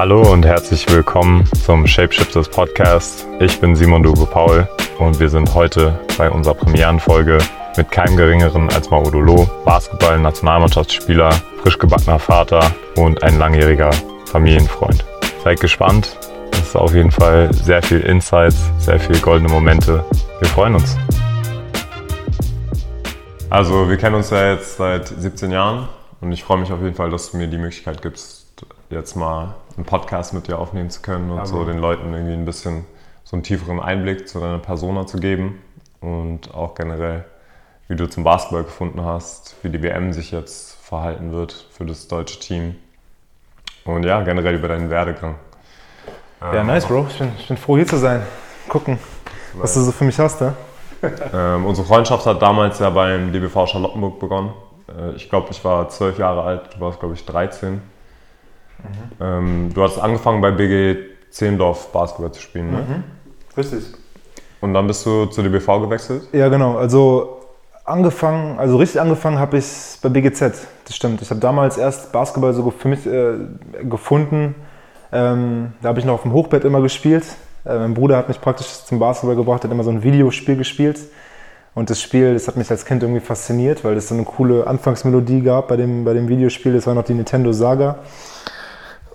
Hallo und herzlich willkommen zum Shapeshifters Podcast. Ich bin Simon Dube Paul und wir sind heute bei unserer Premierenfolge mit keinem geringeren als Maudolo, Basketball-Nationalmannschaftsspieler, frisch gebackener Vater und ein langjähriger Familienfreund. Seid gespannt. Es ist auf jeden Fall sehr viel Insights, sehr viele goldene Momente. Wir freuen uns. Also, wir kennen uns ja jetzt seit 17 Jahren und ich freue mich auf jeden Fall, dass du mir die Möglichkeit gibst, jetzt mal einen Podcast mit dir aufnehmen zu können und Aber so den Leuten irgendwie ein bisschen so einen tieferen Einblick zu deiner Persona zu geben und auch generell, wie du zum Basketball gefunden hast, wie die WM sich jetzt verhalten wird für das deutsche Team und ja, generell über deinen Werdegang. Ja, nice, Bro. Ich bin, ich bin froh, hier zu sein. Gucken, was du so für mich hast, ja? ähm, unsere Freundschaft hat damals ja beim DBV Charlottenburg begonnen. Äh, ich glaube, ich war zwölf Jahre alt, du warst, glaube ich, 13. Mhm. Ähm, du hast angefangen bei BG Zehendorf Basketball zu spielen, ne? Mhm. Richtig. Und dann bist du zu DBV gewechselt? Ja, genau. Also angefangen, also richtig angefangen habe ich bei BGZ, das stimmt. Ich habe damals erst Basketball so für mich äh, gefunden. Ähm, da habe ich noch auf dem Hochbett immer gespielt. Äh, mein Bruder hat mich praktisch zum Basketball gebracht, hat immer so ein Videospiel gespielt. Und das Spiel, das hat mich als Kind irgendwie fasziniert, weil es so eine coole Anfangsmelodie gab bei dem, bei dem Videospiel. Das war noch die Nintendo Saga.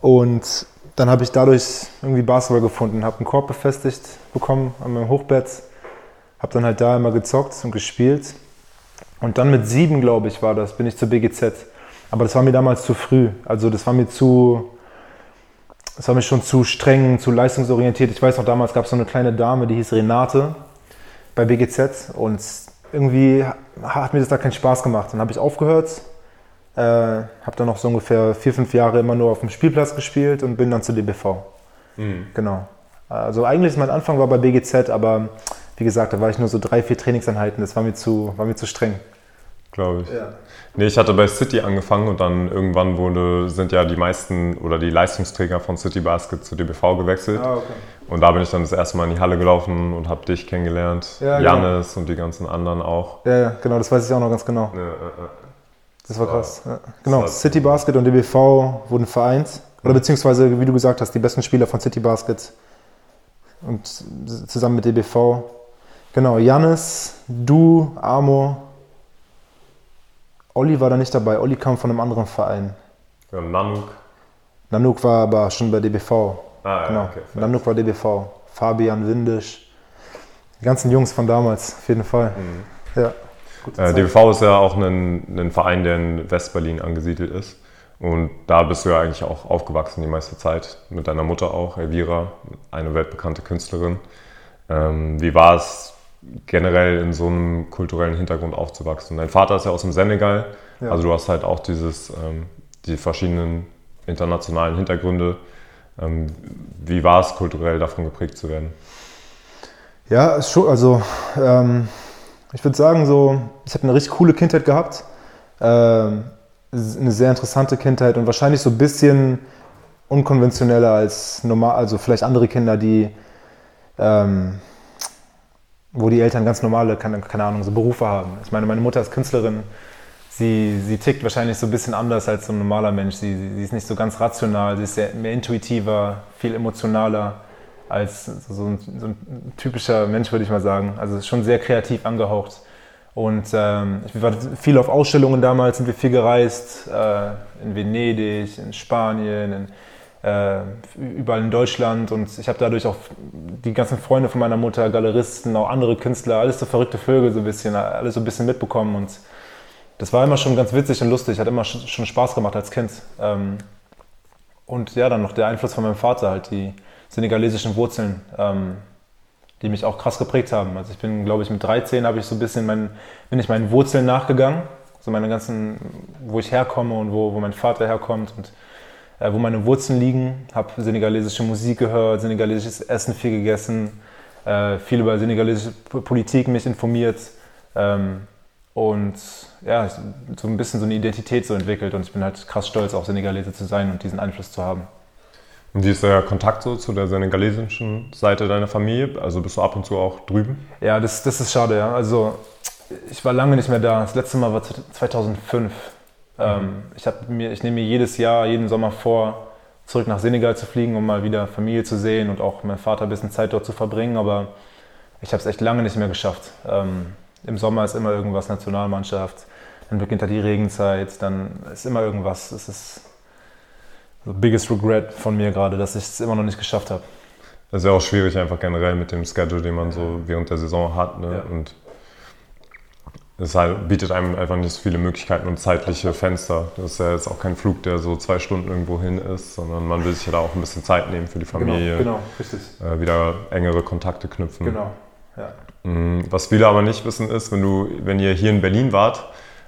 Und dann habe ich dadurch irgendwie Basketball gefunden, habe einen Korb befestigt bekommen an meinem Hochbett, habe dann halt da immer gezockt und gespielt. Und dann mit sieben, glaube ich, war das, bin ich zur BGZ. Aber das war mir damals zu früh. Also das war mir zu, das war mir schon zu streng, zu leistungsorientiert. Ich weiß noch, damals gab es so eine kleine Dame, die hieß Renate bei BGZ und irgendwie hat mir das da keinen Spaß gemacht. Dann habe ich aufgehört, äh, habe dann noch so ungefähr vier, fünf Jahre immer nur auf dem Spielplatz gespielt und bin dann zu DBV. Mhm. Genau. Also eigentlich mein Anfang war bei BGZ, aber wie gesagt, da war ich nur so drei, vier Trainingseinheiten. Das war mir zu, war mir zu streng. Glaube ich. Ja. Nee, ich hatte bei City angefangen und dann irgendwann wurde, sind ja die meisten oder die Leistungsträger von City Basket zu DBV gewechselt. Ah, okay. Und da bin ich dann das erste Mal in die Halle gelaufen und habe dich kennengelernt, ja, Janis genau. und die ganzen anderen auch. Ja, ja, genau, das weiß ich auch noch ganz genau. Ja, ja, das war krass. Ja. Genau, City Basket und DBV wurden vereint. Oder beziehungsweise, wie du gesagt hast, die besten Spieler von City Basket und zusammen mit DBV. Genau, Janis, du, Amo, Olli war da nicht dabei. Olli kam von einem anderen Verein. Ja, Nanuk. Nanuk war aber schon bei DBV. Ah, genau. Ja, okay, Nanuk war DBV. Fabian Windisch. Die ganzen Jungs von damals, auf jeden Fall. Mhm. Ja. Äh, DBV ist ja auch ein, ein Verein, der in Westberlin angesiedelt ist. Und da bist du ja eigentlich auch aufgewachsen die meiste Zeit. Mit deiner Mutter auch, Elvira, eine weltbekannte Künstlerin. Ähm, wie war es generell in so einem kulturellen Hintergrund aufzuwachsen? Dein Vater ist ja aus dem Senegal. Ja. Also du hast halt auch dieses, ähm, die verschiedenen internationalen Hintergründe. Ähm, wie war es kulturell davon geprägt zu werden? Ja, also ähm, ich würde sagen, so, ich habe eine richtig coole Kindheit gehabt. Ähm, eine sehr interessante Kindheit und wahrscheinlich so ein bisschen unkonventioneller als normal, also vielleicht andere Kinder, die, ähm, wo die Eltern ganz normale, keine, keine Ahnung, so Berufe haben. Ich meine, meine Mutter ist Künstlerin, sie, sie tickt wahrscheinlich so ein bisschen anders als so ein normaler Mensch. Sie, sie ist nicht so ganz rational, sie ist sehr, mehr intuitiver, viel emotionaler als so ein, so ein typischer Mensch, würde ich mal sagen. Also schon sehr kreativ angehaucht. Und ähm, ich war viel auf Ausstellungen damals, sind wir viel gereist, äh, in Venedig, in Spanien, in, äh, überall in Deutschland. Und ich habe dadurch auch die ganzen Freunde von meiner Mutter, Galeristen, auch andere Künstler, alles so verrückte Vögel so ein bisschen, alles so ein bisschen mitbekommen. Und das war immer schon ganz witzig und lustig, hat immer schon Spaß gemacht als Kind. Ähm, und ja, dann noch der Einfluss von meinem Vater, halt die senegalesischen Wurzeln, ähm, die mich auch krass geprägt haben. Also ich bin, glaube ich, mit 13 habe ich so ein bisschen mein, bin ich meinen Wurzeln nachgegangen, so meine ganzen, wo ich herkomme und wo, wo mein Vater herkommt und äh, wo meine Wurzeln liegen. Habe senegalesische Musik gehört, senegalesisches Essen viel gegessen, äh, viel über senegalesische Politik mich informiert. Ähm, und ja, so ein bisschen so eine Identität so entwickelt und ich bin halt krass stolz, auch Senegalese zu sein und diesen Einfluss zu haben. Und wie ist der Kontakt so zu der senegalesischen Seite deiner Familie? Also bist du ab und zu auch drüben? Ja, das, das ist schade, ja. Also ich war lange nicht mehr da. Das letzte Mal war 2005. Mhm. Ähm, ich, mir, ich nehme mir jedes Jahr, jeden Sommer vor, zurück nach Senegal zu fliegen, um mal wieder Familie zu sehen und auch mein Vater ein bisschen Zeit dort zu verbringen. Aber ich habe es echt lange nicht mehr geschafft. Ähm, Im Sommer ist immer irgendwas Nationalmannschaft, dann beginnt da die Regenzeit, dann ist immer irgendwas. Es ist biggest regret von mir gerade, dass ich es immer noch nicht geschafft habe. Das ist ja auch schwierig einfach generell mit dem Schedule, den man so während der Saison hat. Ne? Ja. Und es halt, bietet einem einfach nicht so viele Möglichkeiten und zeitliche Fenster. Das ist ja jetzt auch kein Flug, der so zwei Stunden irgendwo hin ist, sondern man will sich ja da auch ein bisschen Zeit nehmen für die Familie. Genau, genau richtig. Äh, wieder engere Kontakte knüpfen. Genau, ja. Mhm. Was viele aber nicht wissen ist, wenn, du, wenn ihr hier in Berlin wart,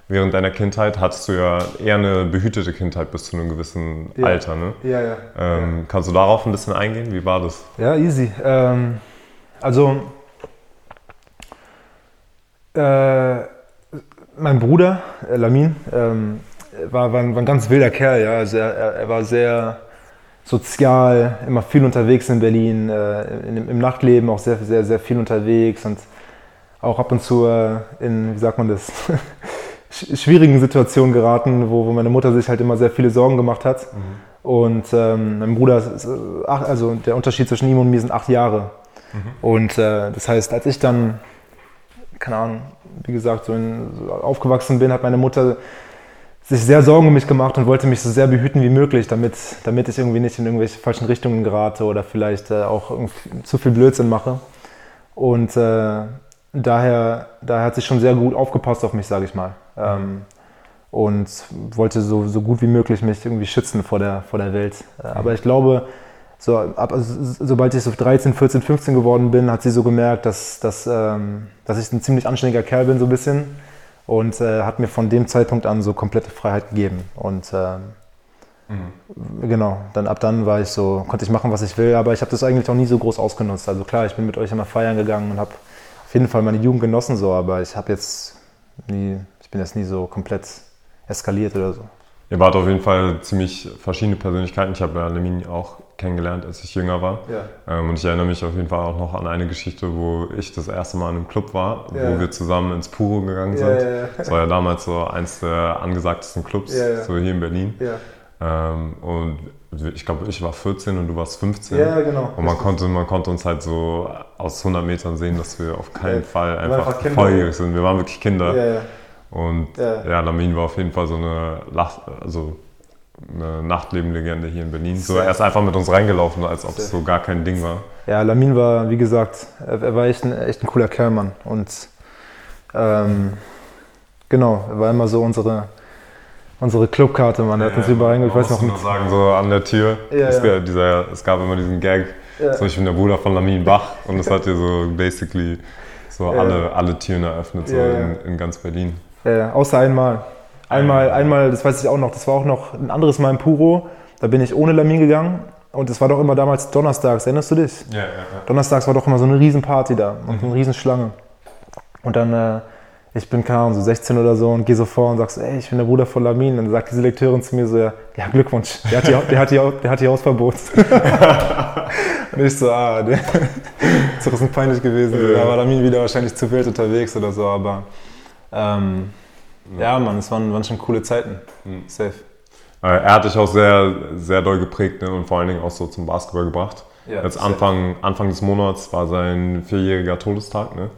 während deiner Kindheit, hattest du ja eher eine behütete Kindheit bis zu einem gewissen Ja. Alter. Ne? Ja, ja. Ähm, Kannst du darauf ein bisschen eingehen? Wie war das? Ja, easy. Ähm, also, äh, mein Bruder, äh, Lamin, ähm, war, war, ein, war ein ganz wilder Kerl. Ja. Also er, er, war sehr sozial, immer viel unterwegs in Berlin, äh, in, im Nachtleben auch sehr, sehr, sehr viel unterwegs und auch ab und zu äh, in, wie sagt man das, schwierigen Situationen geraten, wo, wo meine Mutter sich halt immer sehr viele Sorgen gemacht hat. Und ähm, mein Bruder, ist, äh, ach, also der Unterschied zwischen ihm und mir sind acht Jahre. Und äh, das heißt, als ich dann, keine Ahnung, wie gesagt, so, in, so aufgewachsen bin, hat meine Mutter sich sehr Sorgen um mich gemacht und wollte mich so sehr behüten wie möglich, damit, damit ich irgendwie nicht in irgendwelche falschen Richtungen gerate oder vielleicht äh, auch zu viel Blödsinn mache. Und äh, daher, daher hat sie schon sehr gut aufgepasst auf mich, sage ich mal. Ähm, und wollte so, so gut wie möglich mich irgendwie schützen vor der, vor der Welt. Äh, Aber ich glaube, so, ab, also, sobald ich so 13, 14, 15 geworden bin, hat sie so gemerkt, dass, dass, ähm, dass ich ein ziemlich anständiger Kerl bin, so ein bisschen. Und äh, hat mir von dem Zeitpunkt an so komplette Freiheit gegeben. Und ähm, genau, dann ab dann war ich so, konnte ich machen, was ich will, aber ich habe das eigentlich auch nie so groß ausgenutzt. Also klar, ich bin mit euch immer feiern gegangen und habe auf jeden Fall meine Jugend genossen, so, aber ich habe jetzt nie, ich bin jetzt nie so komplett eskaliert oder so. Ihr wart auf jeden Fall ziemlich verschiedene Persönlichkeiten. Ich habe ja Lemini auch kennengelernt, als ich jünger war. Ja. Ähm, und ich erinnere mich auf jeden Fall auch noch an eine Geschichte, wo ich das erste Mal in einem Club war, Ja. wo wir zusammen ins Puro gegangen sind. ja. Das war ja damals so eins der angesagtesten Clubs, so hier in Berlin. Ähm, und ich glaube, ich war 14 und du warst 15. ja genau. Und man konnte, man konnte uns halt so aus 100 Metern sehen, dass wir auf keinen Ja. Fall einfach einfach volljährig sind. Wir waren wirklich Kinder. Ja, ja. Und Ja. Lamin war auf jeden Fall so eine, Lach, also eine Nachtlebenlegende hier in Berlin. So, er ist einfach mit uns reingelaufen, als ob es so gar kein Ding war. Ja, Lamin war, wie gesagt, er war echt ein, echt ein cooler Kerl, Mann. Und ähm, genau, er war immer so unsere, unsere Clubkarte, Mann. Er hat uns überall. Ich weiß noch, nur sagen, so an der Tür, Ja, es, ja. gab dieser, es gab immer diesen Gag, Ja. so ich bin der Bruder von Lamin Bach und das hat hier so basically so Ja. alle, alle Türen eröffnet, so Ja, ja. in, in ganz Berlin. äh, außer einmal. Einmal, einmal, das weiß ich auch noch, das war auch noch ein anderes Mal im Puro. Da bin ich ohne Lamin gegangen. Und es war doch immer damals donnerstags, erinnerst du dich? Ja, ja, Donnerstags war doch immer so eine Riesenparty da und eine Riesenschlange. Und dann, äh, ich bin, keine Ahnung, so 16 oder so und gehe so vor und sag so, ey, ich bin der Bruder von Lamin. Und dann sagt die Selekteurin zu mir so, ja, ja Glückwunsch, der hat hier, der hat hier, der hat hier Hausverbot. und ich so, ah, der ist doch ein bisschen peinlich gewesen. Da war Lamin wieder wahrscheinlich zu wild unterwegs oder so, aber ähm, ja, Mann, es waren, waren schon coole Zeiten. Safe. Äh, Er hat dich auch sehr, sehr doll geprägt ne? und vor allen Dingen auch so zum Basketball gebracht. Ja, Jetzt. Anfang, Anfang des Monats war sein vierjähriger Todestag. Ne?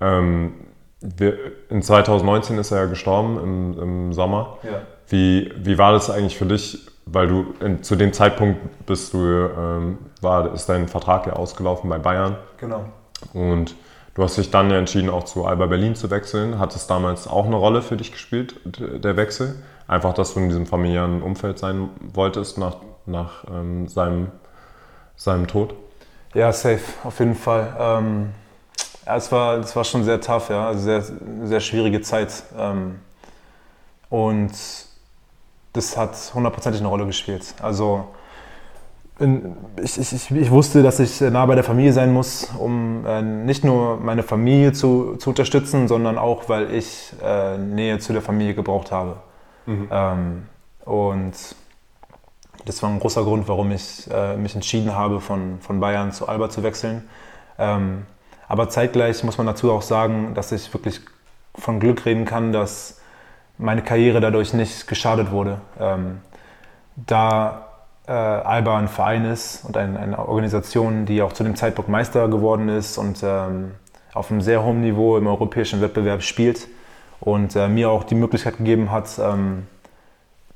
Ähm, wir, in 2019 ist er ja gestorben im, im Sommer. Ja. Wie, wie war das eigentlich für dich? Weil du in, zu dem Zeitpunkt bist du, ähm, war, ist dein Vertrag ja ausgelaufen bei Bayern Genau. und du hast dich dann ja entschieden, auch zu Alba Berlin zu wechseln. Hat es damals auch eine Rolle für dich gespielt, der Wechsel? Einfach, dass du in diesem familiären Umfeld sein wolltest nach, nach ähm, seinem, seinem Tod? Ja, safe, auf jeden Fall. Ähm, ja, es war, es war schon sehr tough, ja, also sehr, sehr schwierige Zeit. Ähm, und das hat hundertprozentig eine Rolle gespielt. Also ich, ich, ich, wusste, dass ich nah bei der Familie sein muss, um äh, nicht nur meine Familie zu, zu unterstützen, sondern auch, weil ich äh, Nähe zu der Familie gebraucht habe. Ähm, und das war ein großer Grund, warum ich äh, mich entschieden habe, von, von Bayern zu Alba zu wechseln. Ähm, aber zeitgleich muss man dazu auch sagen, dass ich wirklich von Glück reden kann, dass meine Karriere dadurch nicht geschadet wurde. Ähm, da äh, Alba ein Verein ist und ein, eine Organisation, die auch zu dem Zeitpunkt Meister geworden ist und ähm, auf einem sehr hohen Niveau im europäischen Wettbewerb spielt und äh, mir auch die Möglichkeit gegeben hat, ähm,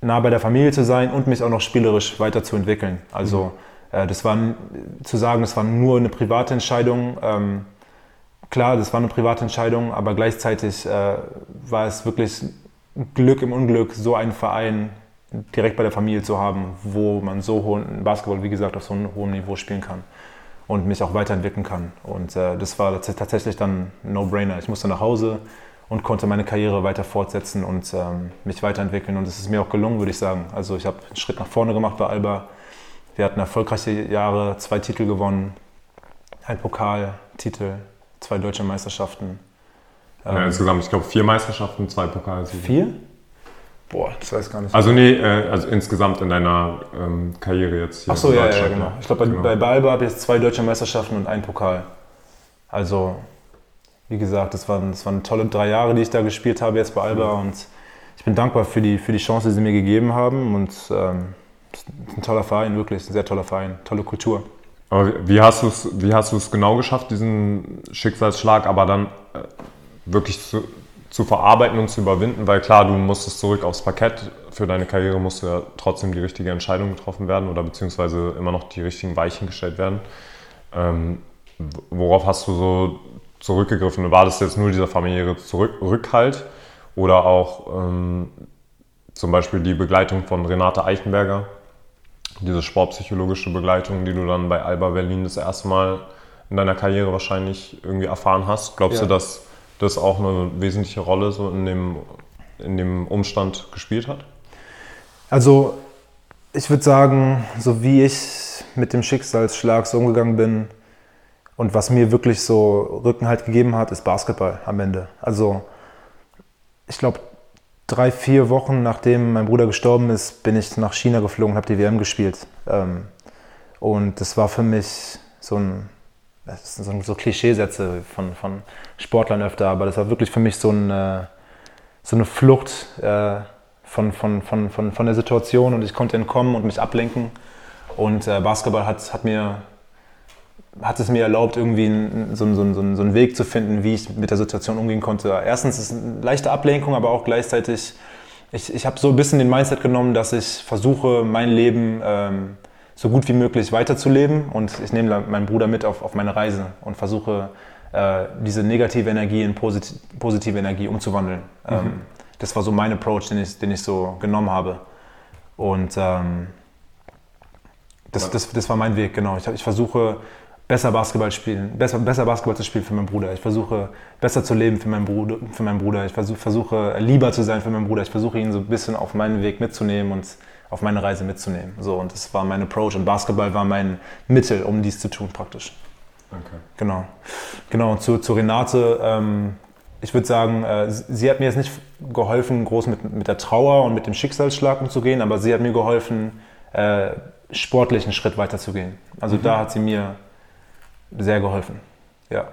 nah bei der Familie zu sein und mich auch noch spielerisch weiterzuentwickeln. Also mhm. äh, das war zu sagen, das war nur eine private Entscheidung. Ähm, klar, das war eine private Entscheidung, aber gleichzeitig äh, war es wirklich Glück im Unglück, so einen Verein direkt bei der Familie zu haben, wo man so hohen Basketball, wie gesagt, auf so einem hohen Niveau spielen kann und mich auch weiterentwickeln kann. Und äh, das war tatsächlich dann ein No-Brainer. Ich musste nach Hause und konnte meine Karriere weiter fortsetzen und ähm, mich weiterentwickeln. Und es ist mir auch gelungen, würde ich sagen. Also ich habe einen Schritt nach vorne gemacht bei Alba. Wir hatten erfolgreiche Jahre, zwei Titel gewonnen, ein Pokaltitel, zwei deutsche Meisterschaften. Ja, ähm, insgesamt, ich glaube, vier Meisterschaften, zwei Pokalsiege. Vier? Boah, das weiß ich gar nicht. Also nee, äh, also insgesamt in deiner ähm, Karriere jetzt hier. Ach so, ja, ja, genau. Ich glaube, bei, genau. bei Alba habe ich jetzt zwei deutsche Meisterschaften und einen Pokal. Also wie gesagt, das waren, das waren tolle drei Jahre, die ich da gespielt habe jetzt bei Alba und ich bin dankbar für die, für die Chance, die sie mir gegeben haben und ähm, ein toller Verein, wirklich ein sehr toller Verein, tolle Kultur. Aber wie hast du es, wie hast du es genau geschafft, diesen Schicksalsschlag, aber dann äh, wirklich zu, zu verarbeiten und zu überwinden? Weil klar, du musstest zurück aufs Parkett. Für deine Karriere musste ja trotzdem die richtige Entscheidung getroffen werden oder beziehungsweise immer noch die richtigen Weichen gestellt werden. Ähm, worauf hast du so zurückgegriffen? War das jetzt nur dieser familiäre Zurück Rückhalt oder auch ähm, zum Beispiel die Begleitung von Renate Eichenberger, diese sportpsychologische Begleitung, die du dann bei Alba Berlin das erste Mal in deiner Karriere wahrscheinlich irgendwie erfahren hast? Glaubst ja. du, dass das auch eine wesentliche Rolle so in dem, in dem Umstand gespielt hat? Also ich würde sagen, so wie ich mit dem Schicksalsschlag so umgegangen bin, und was mir wirklich so Rückenhalt gegeben hat, ist Basketball am Ende. Also ich glaube, drei, vier Wochen nachdem mein Bruder gestorben ist, bin ich nach China geflogen und habe die WM gespielt. Ähm, und das war für mich so ein, das sind so Klischeesätze von, von Sportlern öfter, aber das war wirklich für mich so, ein, so eine Flucht äh, von, von, von, von, von der Situation und ich konnte entkommen und mich ablenken. Und äh, Basketball hat, hat mir hat es mir erlaubt, irgendwie so, so, so, so, einen Weg zu finden, wie ich mit der Situation umgehen konnte. Erstens ist es eine leichte Ablenkung, aber auch gleichzeitig, ich, ich habe so ein bisschen den Mindset genommen, dass ich versuche, mein Leben ähm, so gut wie möglich weiterzuleben und ich nehme meinen Bruder mit auf, auf meine Reise und versuche, äh, diese negative Energie in posit positive Energie umzuwandeln. Mhm. Ähm, das war so mein Approach, den ich, den ich so genommen habe. Und ähm, das, das, das war mein Weg, genau. Ich, ich versuche, besser Basketball spielen, besser, besser Basketball zu spielen für meinen Bruder. Ich versuche besser zu leben für meinen Bruder. Für meinen Bruder. Ich versuche, versuche lieber zu sein für meinen Bruder. Ich versuche ihn so ein bisschen auf meinen Weg mitzunehmen und auf meine Reise mitzunehmen. So, und das war mein Approach und Basketball war mein Mittel, um dies zu tun praktisch. Okay. Genau. Genau, und zu, zu Renate, ähm, ich würde sagen, äh, sie hat mir jetzt nicht geholfen, groß mit, mit der Trauer und mit dem Schicksalsschlag umzugehen, aber sie hat mir geholfen, äh, sportlich einen Schritt weiterzugehen. Also mhm. da hat sie mir sehr geholfen. Ja.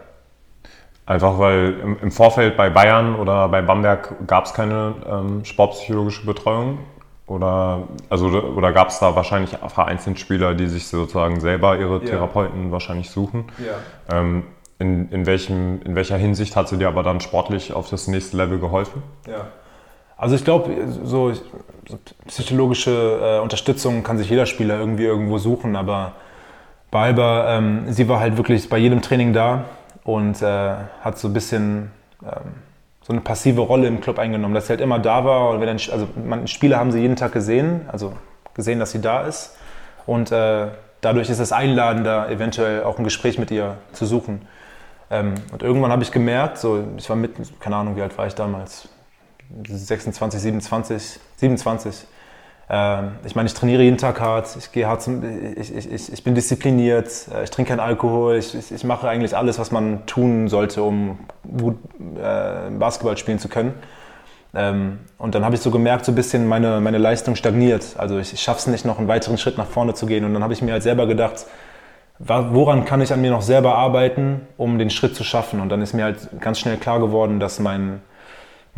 Einfach weil im Vorfeld bei Bayern oder bei Bamberg gab es keine ähm, sportpsychologische Betreuung? Oder, also, oder gab es da wahrscheinlich vereinzelt Spieler, die sich sozusagen selber ihre ja. Therapeuten wahrscheinlich suchen? Ja. Ähm, in, in, welchem, in welcher Hinsicht hat sie dir aber dann sportlich auf das nächste Level geholfen? Ja. Also ich glaube, so, so, psychologische äh, Unterstützung kann sich jeder Spieler irgendwie irgendwo suchen, aber Balber, ähm, sie war halt wirklich bei jedem Training da und äh, hat so ein bisschen ähm, so eine passive Rolle im Club eingenommen, dass sie halt immer da war. Und wenn dann, also man, Spieler haben sie jeden Tag gesehen, also gesehen, dass sie da ist. Und äh, dadurch ist es einladender, eventuell auch ein Gespräch mit ihr zu suchen. Ähm, und irgendwann habe ich gemerkt, so, ich war mit, keine Ahnung, wie alt war ich damals? 26, 27, 27 ähm, ich meine, ich trainiere jeden Tag hart, ich gehe hart zum, ich, ich, ich bin diszipliniert, äh, ich trinke keinen Alkohol, ich, ich, mache eigentlich alles, was man tun sollte, um gut äh, Basketball spielen zu können. Ähm, und dann habe ich so gemerkt, so ein bisschen meine, meine Leistung stagniert. Also ich, ich schaffe es nicht, noch einen weiteren Schritt nach vorne zu gehen. Und dann habe ich mir halt selber gedacht, woran kann ich an mir noch selber arbeiten, um den Schritt zu schaffen? Und dann ist mir halt ganz schnell klar geworden, dass mein,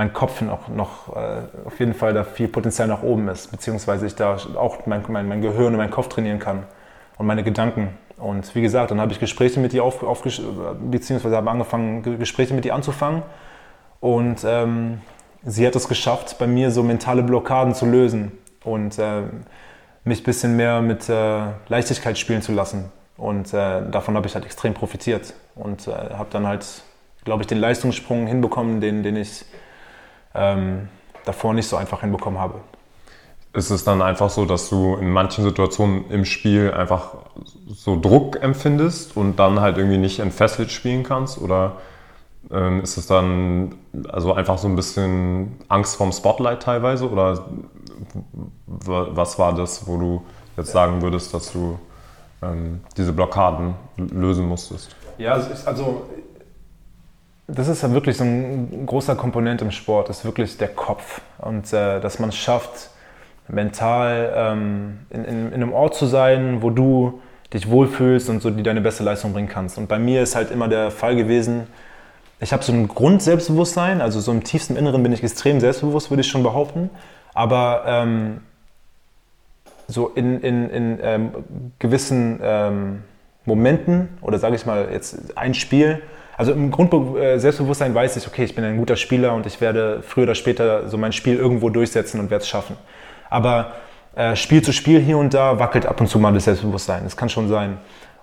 mein Kopf noch, noch äh, auf jeden Fall da viel Potenzial nach oben ist, beziehungsweise ich da auch mein, mein, mein Gehirn und meinen Kopf trainieren kann und meine Gedanken. Und wie gesagt, dann habe ich Gespräche mit ihr auf, auf beziehungsweise habe angefangen, Gespräche mit ihr anzufangen. Und ähm, sie hat es geschafft, bei mir so mentale Blockaden zu lösen und äh, mich ein bisschen mehr mit äh, Leichtigkeit spielen zu lassen. Und äh, davon habe ich halt extrem profitiert und äh, habe dann halt, glaube ich, den Leistungssprung hinbekommen, den, den ich ähm, davor nicht so einfach hinbekommen habe. Ist es dann einfach so, dass du in manchen Situationen im Spiel einfach so Druck empfindest und dann halt irgendwie nicht entfesselt spielen kannst? Oder ähm, ist es dann also einfach so ein bisschen Angst vorm Spotlight teilweise? Oder was war das, wo du jetzt sagen würdest, dass du ähm, diese Blockaden lösen musstest? Ja, also, also das ist ja wirklich so ein großer Komponent im Sport, ist wirklich der Kopf. Und äh, dass man es schafft, mental ähm, in, in, in, einem Ort zu sein, wo du dich wohlfühlst und so die deine beste Leistung bringen kannst. Und bei mir ist halt immer der Fall gewesen, ich habe so ein Grundselbstbewusstsein, also so im tiefsten Inneren bin ich extrem selbstbewusst, würde ich schon behaupten. Aber ähm, so in, in, in ähm, gewissen ähm, Momenten oder sage ich mal jetzt ein Spiel, also im Grundselbstbewusstsein äh, weiß ich, okay, ich bin ein guter Spieler und ich werde früher oder später so mein Spiel irgendwo durchsetzen und werde es schaffen. Aber äh, Spiel zu Spiel hier und da wackelt ab und zu mal das Selbstbewusstsein. Das kann schon sein.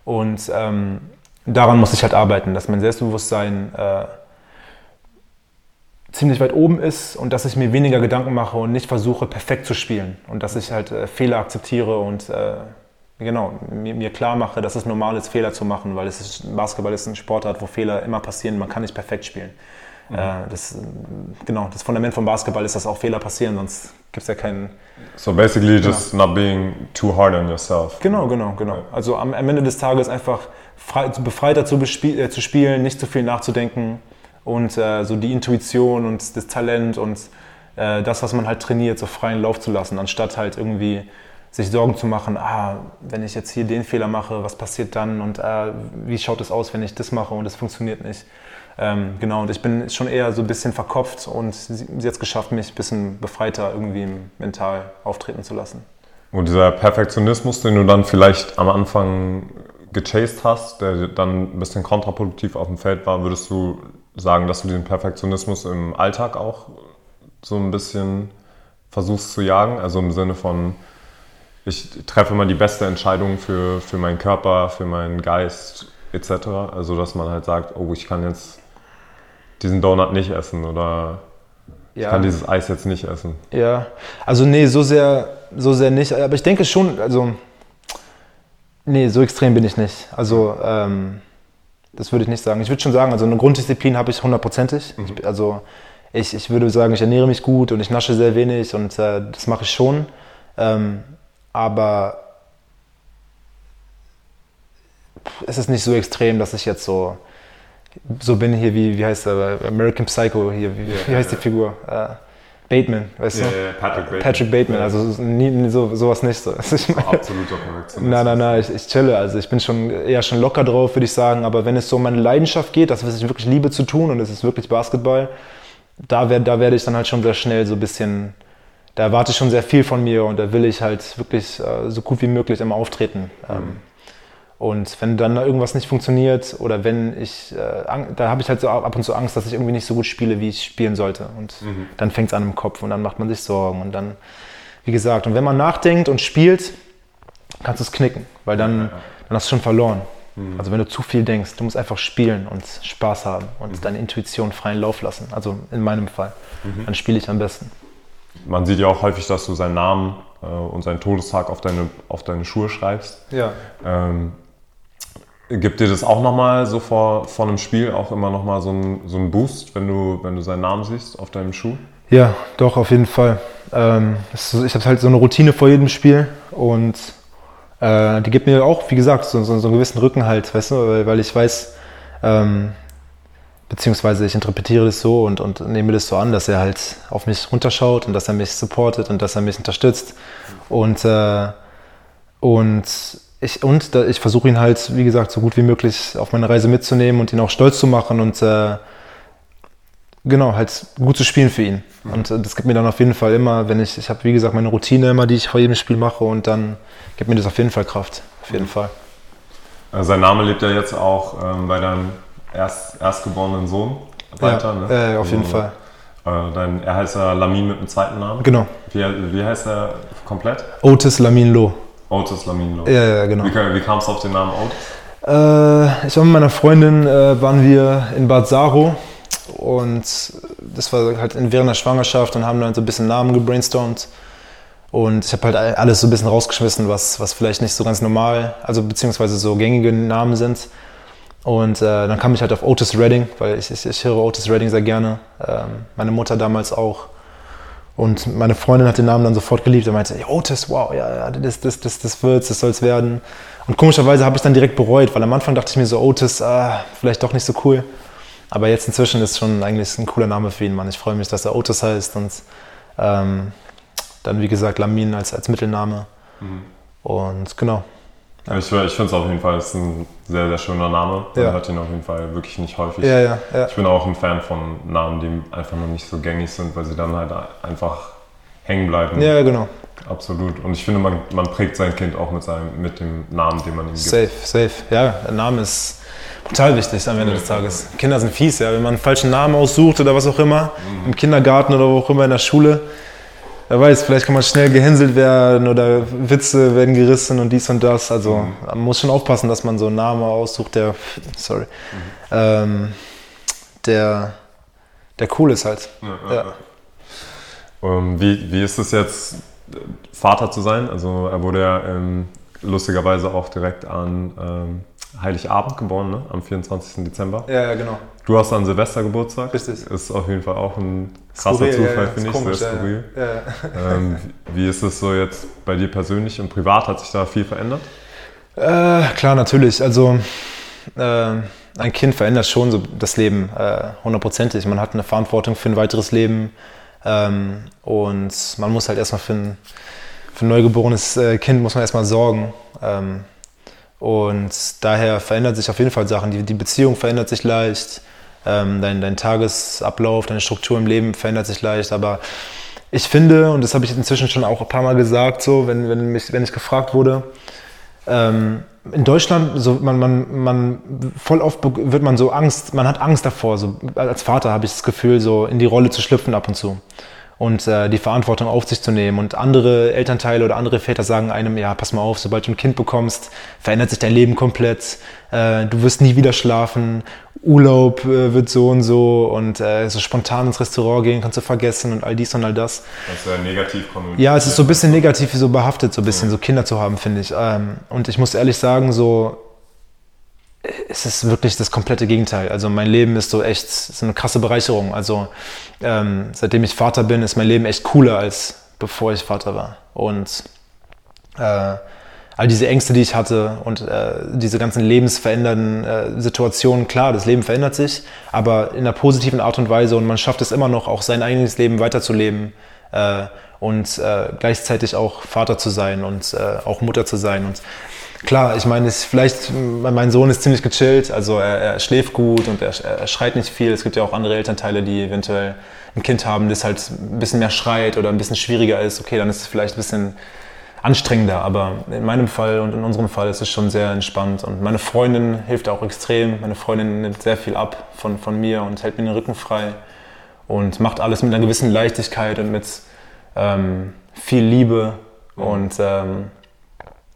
Und ähm, daran muss ich halt arbeiten, dass mein Selbstbewusstsein äh, ziemlich weit oben ist und dass ich mir weniger Gedanken mache und nicht versuche, perfekt zu spielen. Und dass ich halt äh, Fehler akzeptiere und äh, genau, mir, mir, klar mache, dass es normal ist, Fehler zu machen, weil es ist, Basketball ist ein Sportart, wo Fehler immer passieren, man kann nicht perfekt spielen. Mhm. Äh, das, genau, das Fundament vom Basketball ist, dass auch Fehler passieren, sonst gibt es ja keinen. So basically genau. just not being too hard on yourself. Genau, genau, genau. Also am, am Ende des Tages einfach frei, befreiter zu, äh, zu, spielen, nicht zu viel nachzudenken und äh, so die Intuition und das Talent und äh, das, was man halt trainiert, so freien Lauf zu lassen, anstatt halt irgendwie sich Sorgen zu machen, ah, wenn ich jetzt hier den Fehler mache, was passiert dann und ah, wie schaut es aus, wenn ich das mache und es funktioniert nicht. Ähm, genau, und ich bin schon eher so ein bisschen verkopft und sie, sie hat es geschafft, mich ein bisschen befreiter irgendwie mental auftreten zu lassen. Und dieser Perfektionismus, den du dann vielleicht am Anfang gechased hast, der dann ein bisschen kontraproduktiv auf dem Feld war, würdest du sagen, dass du diesen Perfektionismus im Alltag auch so ein bisschen versuchst zu jagen? Also im Sinne von, ich treffe immer die beste Entscheidung für, für meinen Körper, für meinen Geist etc. Also dass man halt sagt, oh, ich kann jetzt diesen Donut nicht essen oder ja. ich kann dieses Eis jetzt nicht essen. Ja, also nee, so sehr, so sehr nicht. Aber ich denke schon, also nee, so extrem bin ich nicht. Also ähm, das würde ich nicht sagen. Ich würde schon sagen, also eine Grunddisziplin habe ich hundertprozentig. Mhm. Also ich, ich würde sagen, ich ernähre mich gut und ich nasche sehr wenig und äh, das mache ich schon. Ähm, aber es ist nicht so extrem, dass ich jetzt so, so bin hier wie, wie heißt der, American Psycho hier, wie, wie heißt die Figur? Äh, Bateman, weißt yeah, du? Yeah, Patrick Bateman. Patrick Bateman, also nie, so, sowas nicht so. Also ich meine, Absoluter Korrektion. Nein, nein, nein, ich, ich chille, also ich bin schon eher schon locker drauf, würde ich sagen, aber wenn es so um meine Leidenschaft geht, das, was ich wirklich liebe zu tun und es ist wirklich Basketball, da, werd, da werde ich dann halt schon sehr schnell so ein bisschen, da erwarte ich schon sehr viel von mir und da will ich halt wirklich äh, so gut wie möglich immer auftreten. Mhm. Ähm, und wenn dann irgendwas nicht funktioniert oder wenn ich, äh, da habe ich halt so ab und zu Angst, dass ich irgendwie nicht so gut spiele, wie ich spielen sollte. Und mhm. dann fängt es an im Kopf und dann macht man sich Sorgen und dann, wie gesagt, und wenn man nachdenkt und spielt, kannst du es knicken, weil dann, dann hast du schon verloren. Mhm. Also wenn du zu viel denkst, du musst einfach spielen und Spaß haben und mhm. deine Intuition freien Lauf lassen. Also in meinem Fall. Mhm. Dann spiele ich am besten. Man sieht ja auch häufig, dass du seinen Namen äh, und seinen Todestag auf deine, auf deine Schuhe schreibst. Ja. Ähm, Gibt dir das auch nochmal so vor, vor einem Spiel auch immer nochmal so einen so Boost, wenn du, wenn du seinen Namen siehst auf deinem Schuh? Ja, doch, auf jeden Fall. Ähm, ich habe halt so eine Routine vor jedem Spiel und äh, die gibt mir auch, wie gesagt, so, so, so, einen gewissen Rückenhalt, weißt du, weil, weil ich weiß, ähm, beziehungsweise ich interpretiere das so und, und nehme das so an, dass er halt auf mich runterschaut und dass er mich supportet und dass er mich unterstützt und, äh, und ich, und da, ich versuche ihn halt, wie gesagt, so gut wie möglich auf meine Reise mitzunehmen und ihn auch stolz zu machen. Und äh, genau, halt gut zu spielen für ihn. Mhm. Und äh, das gibt mir dann auf jeden Fall immer, wenn ich, ich habe wie gesagt meine Routine immer, die ich vor jedem Spiel mache und dann gibt mir das auf jeden Fall Kraft. Auf jeden mhm. Fall. Äh, sein Name lebt ja jetzt auch ähm, bei deinem erst, erstgeborenen Sohn weiter. Ja, ne? äh, auf jeden also, Fall. Äh, dein, er heißt ja Lamin mit dem zweiten Namen. Genau. Wie, wie heißt er komplett? Otis Lamin Lo. Otis Lamin Lo. Ja, ja, genau. Wie, wie kam es auf den Namen Otis? Äh, ich war mit meiner Freundin, äh, waren wir in Bad Saro und das war halt während der Schwangerschaft und haben dann so ein bisschen Namen gebrainstormt. Und ich habe halt alles so ein bisschen rausgeschmissen, was, was vielleicht nicht so ganz normal, also beziehungsweise so gängige Namen sind. Und äh, dann kam ich halt auf Otis Redding, weil ich, ich, ich höre Otis Redding sehr gerne. Ähm, meine Mutter damals auch. Und meine Freundin hat den Namen dann sofort geliebt und meinte, Otis, wow, ja, ja, das, das, das, das wird's, das soll's werden. Und komischerweise habe ich dann direkt bereut, weil am Anfang dachte ich mir so, Otis, ah, vielleicht doch nicht so cool. Aber jetzt inzwischen ist schon eigentlich ein cooler Name für ihn, Mann. Ich freue mich, dass er Otis heißt und ähm, dann, wie gesagt, Lamin als, als Mittelname. Mhm. Und genau. Ich, ich finde es auf jeden Fall ist ein sehr, sehr schöner Name. Man ja. hört ihn auf jeden Fall wirklich nicht häufig. Ja, ja, ja. Ich bin auch ein Fan von Namen, die einfach noch nicht so gängig sind, weil sie dann halt einfach hängen bleiben. Ja, genau. Absolut. Und ich finde, man, man prägt sein Kind auch mit, seinem, mit dem Namen, den man ihm gibt. Safe, safe. Ja, der Name ist total wichtig am Ende des Tages. Kinder sind fies, ja. Wenn man einen falschen Namen aussucht oder was auch immer, mhm. im Kindergarten oder wo auch immer in der Schule, wer weiß, vielleicht kann man schnell gehänselt werden oder Witze werden gerissen und dies und das. Also mhm. man muss schon aufpassen, dass man so einen Namen aussucht, der, sorry, mhm. ähm, der, der cool ist halt. Ja, ja. Um, ähm, wie, wie ist es jetzt, Vater zu sein? Also er wurde ja ähm, lustigerweise auch direkt an ähm, Heiligabend geboren, ne? am 24. Dezember. Ja, ja, genau. Du hast an Silvester Geburtstag. Richtig. Ist auf jeden Fall auch ein krasser skurril, Zufall, ja, finde ich. Komisch, sehr skurril. Ja, ähm, wie ist es so jetzt bei dir persönlich und privat? Hat sich da viel verändert? Äh, klar, natürlich. Also äh, ein Kind verändert schon so das Leben äh, hundertprozentig. Man hat eine Verantwortung für ein weiteres Leben ähm, und man muss halt erstmal für ein, für ein neugeborenes äh, Kind muss man erstmal sorgen. Ähm, und daher verändert sich auf jeden Fall Sachen. Die, die Beziehung verändert sich leicht, ähm, dein, dein Tagesablauf, deine Struktur im Leben verändert sich leicht. Aber ich finde, und das habe ich inzwischen schon auch ein paar Mal gesagt, so, wenn, wenn, mich, wenn ich gefragt wurde, ähm, in Deutschland, so, man, man, man, voll oft wird man so Angst, man hat Angst davor. So, als Vater habe ich das Gefühl, so in die Rolle zu schlüpfen ab und zu und äh, die Verantwortung auf sich zu nehmen. Und andere Elternteile oder andere Väter sagen einem, ja, pass mal auf, sobald du ein Kind bekommst, verändert sich dein Leben komplett, äh, du wirst nie wieder schlafen, Urlaub äh, wird so und so und äh, so spontan ins Restaurant gehen kannst du vergessen und all dies und all das. Das ist ja negativ konnotiert. Ja, es ist so ein bisschen negativ so behaftet, so ein bisschen ja. so Kinder zu haben, finde ich. Ähm, und ich muss ehrlich sagen, so es ist wirklich das komplette Gegenteil. Also mein Leben ist so echt, ist eine krasse Bereicherung. Also ähm, seitdem ich Vater bin, ist mein Leben echt cooler als bevor ich Vater war. Und äh, all diese Ängste, die ich hatte und äh, diese ganzen lebensverändernden äh, Situationen, klar, das Leben verändert sich, aber in einer positiven Art und Weise und man schafft es immer noch, auch sein eigenes Leben weiterzuleben äh, und äh, gleichzeitig auch Vater zu sein und äh, auch Mutter zu sein. Und Klar, ich meine, vielleicht, mein Sohn ist ziemlich gechillt, also er, er schläft gut und er, er, schreit nicht viel. Es gibt ja auch andere Elternteile, die eventuell ein Kind haben, das halt ein bisschen mehr schreit oder ein bisschen schwieriger ist. Okay, dann ist es vielleicht ein bisschen anstrengender, aber in meinem Fall und in unserem Fall ist es schon sehr entspannt. Und meine Freundin hilft auch extrem. Meine Freundin nimmt sehr viel ab von, von mir und hält mir den Rücken frei und macht alles mit einer gewissen Leichtigkeit und mit ähm, viel Liebe. Und ähm,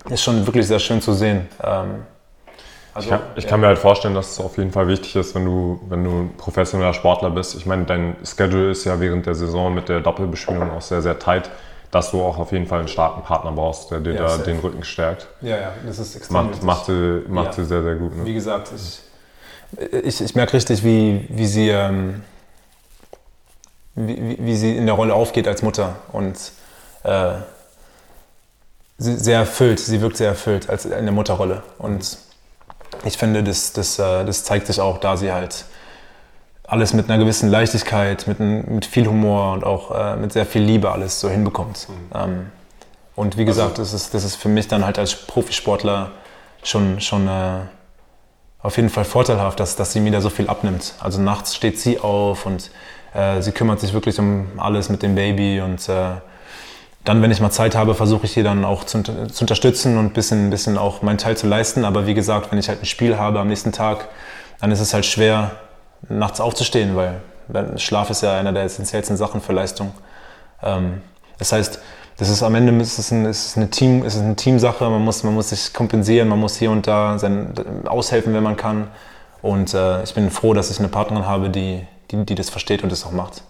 ist schon wirklich sehr schön zu sehen. Ähm, also, ich, kann, ich ja. kann, mir halt vorstellen, dass es auf jeden Fall wichtig ist, wenn du, wenn du professioneller Sportler bist. Ich meine, dein Schedule ist ja während der Saison mit der Doppelbespielung auch sehr, sehr tight, dass du auch auf jeden Fall einen starken Partner brauchst, der dir ja, da safe. den Rücken stärkt. Ja, ja, das ist extrem macht, Macht sie, macht ja. sie sehr, sehr gut. Ne? Wie gesagt, ich, ich, ich merke richtig, wie, wie sie... Ähm, wie, wie, sie in der Rolle aufgeht als Mutter und äh, sehr erfüllt, sie wirkt sehr erfüllt als in der Mutterrolle. Und ich finde, das, das, äh, das zeigt sich auch, da sie halt alles mit einer gewissen Leichtigkeit, mit, mit viel Humor und auch äh, mit sehr viel Liebe alles so hinbekommt. Mhm. Ähm, und wie gesagt, also, das, ist, das ist für mich dann halt als Profisportler schon, schon äh, auf jeden Fall vorteilhaft, dass, dass sie mir da so viel abnimmt. Also nachts steht sie auf und Äh, sie kümmert sich wirklich um alles mit dem Baby und äh, dann, wenn ich mal Zeit habe, versuche ich sie dann auch zu, zu unterstützen und ein bisschen, ein bisschen auch meinen Teil zu leisten. Aber wie gesagt, wenn ich halt ein Spiel habe am nächsten Tag, dann ist es halt schwer, nachts aufzustehen, weil Schlaf ist ja einer der essentiellsten Sachen für Leistung. Ähm, das heißt, das ist am Ende ist es, ein, ist eine, Team, ist es eine Teamsache, man muss, man muss sich kompensieren, man muss hier und da sein, aushelfen, wenn man kann. Und äh, ich bin froh, dass ich eine Partnerin habe, die, die, die das versteht und das auch macht.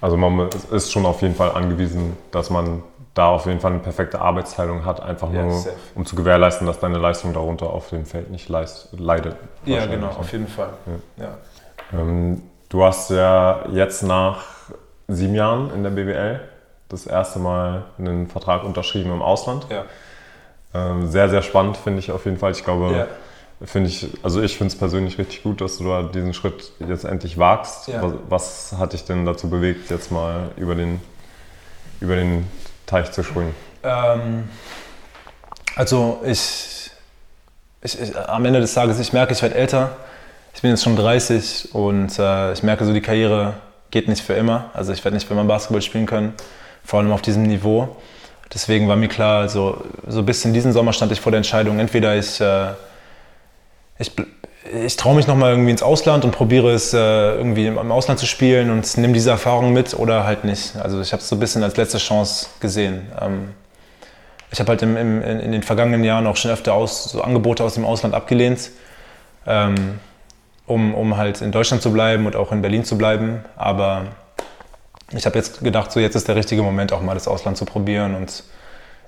Also man ist schon auf jeden Fall angewiesen, dass man da auf jeden Fall eine perfekte Arbeitsteilung hat, einfach nur ja, um zu gewährleisten, dass deine Leistung darunter auf dem Feld nicht leidet. Ja, genau, auf jeden Fall. Ja. Ja. Ähm, du hast ja jetzt nach sieben Jahren in der BWL das erste Mal einen Vertrag unterschrieben im Ausland. Ja. Ähm, sehr, sehr spannend finde ich auf jeden Fall. Ich glaube, finde ich, also ich finde es persönlich richtig gut, dass du da diesen Schritt jetzt endlich wagst. Was, was, hat dich denn dazu bewegt, jetzt mal über den, über den Teich zu springen? Ähm, also ich, ich, ich, am Ende des Tages, ich merke, ich werde älter. Ich bin jetzt schon 30 und äh, ich merke so, die Karriere geht nicht für immer. Also ich werde nicht für immer Basketball spielen können, vor allem auf diesem Niveau. Deswegen war mir klar, so, so bis in diesen Sommer stand ich vor der Entscheidung, entweder ich äh, ich, ich traue mich nochmal irgendwie ins Ausland und probiere es äh, irgendwie im, Ausland zu spielen und nehme diese Erfahrung mit oder halt nicht. Also ich habe es so ein bisschen als letzte Chance gesehen. Ähm, ich habe halt im, im, in den vergangenen Jahren auch schon öfter aus, so Angebote aus dem Ausland abgelehnt, ähm, um, um halt in Deutschland zu bleiben und auch in Berlin zu bleiben. Aber ich habe jetzt gedacht, so jetzt ist der richtige Moment, auch mal das Ausland zu probieren. Und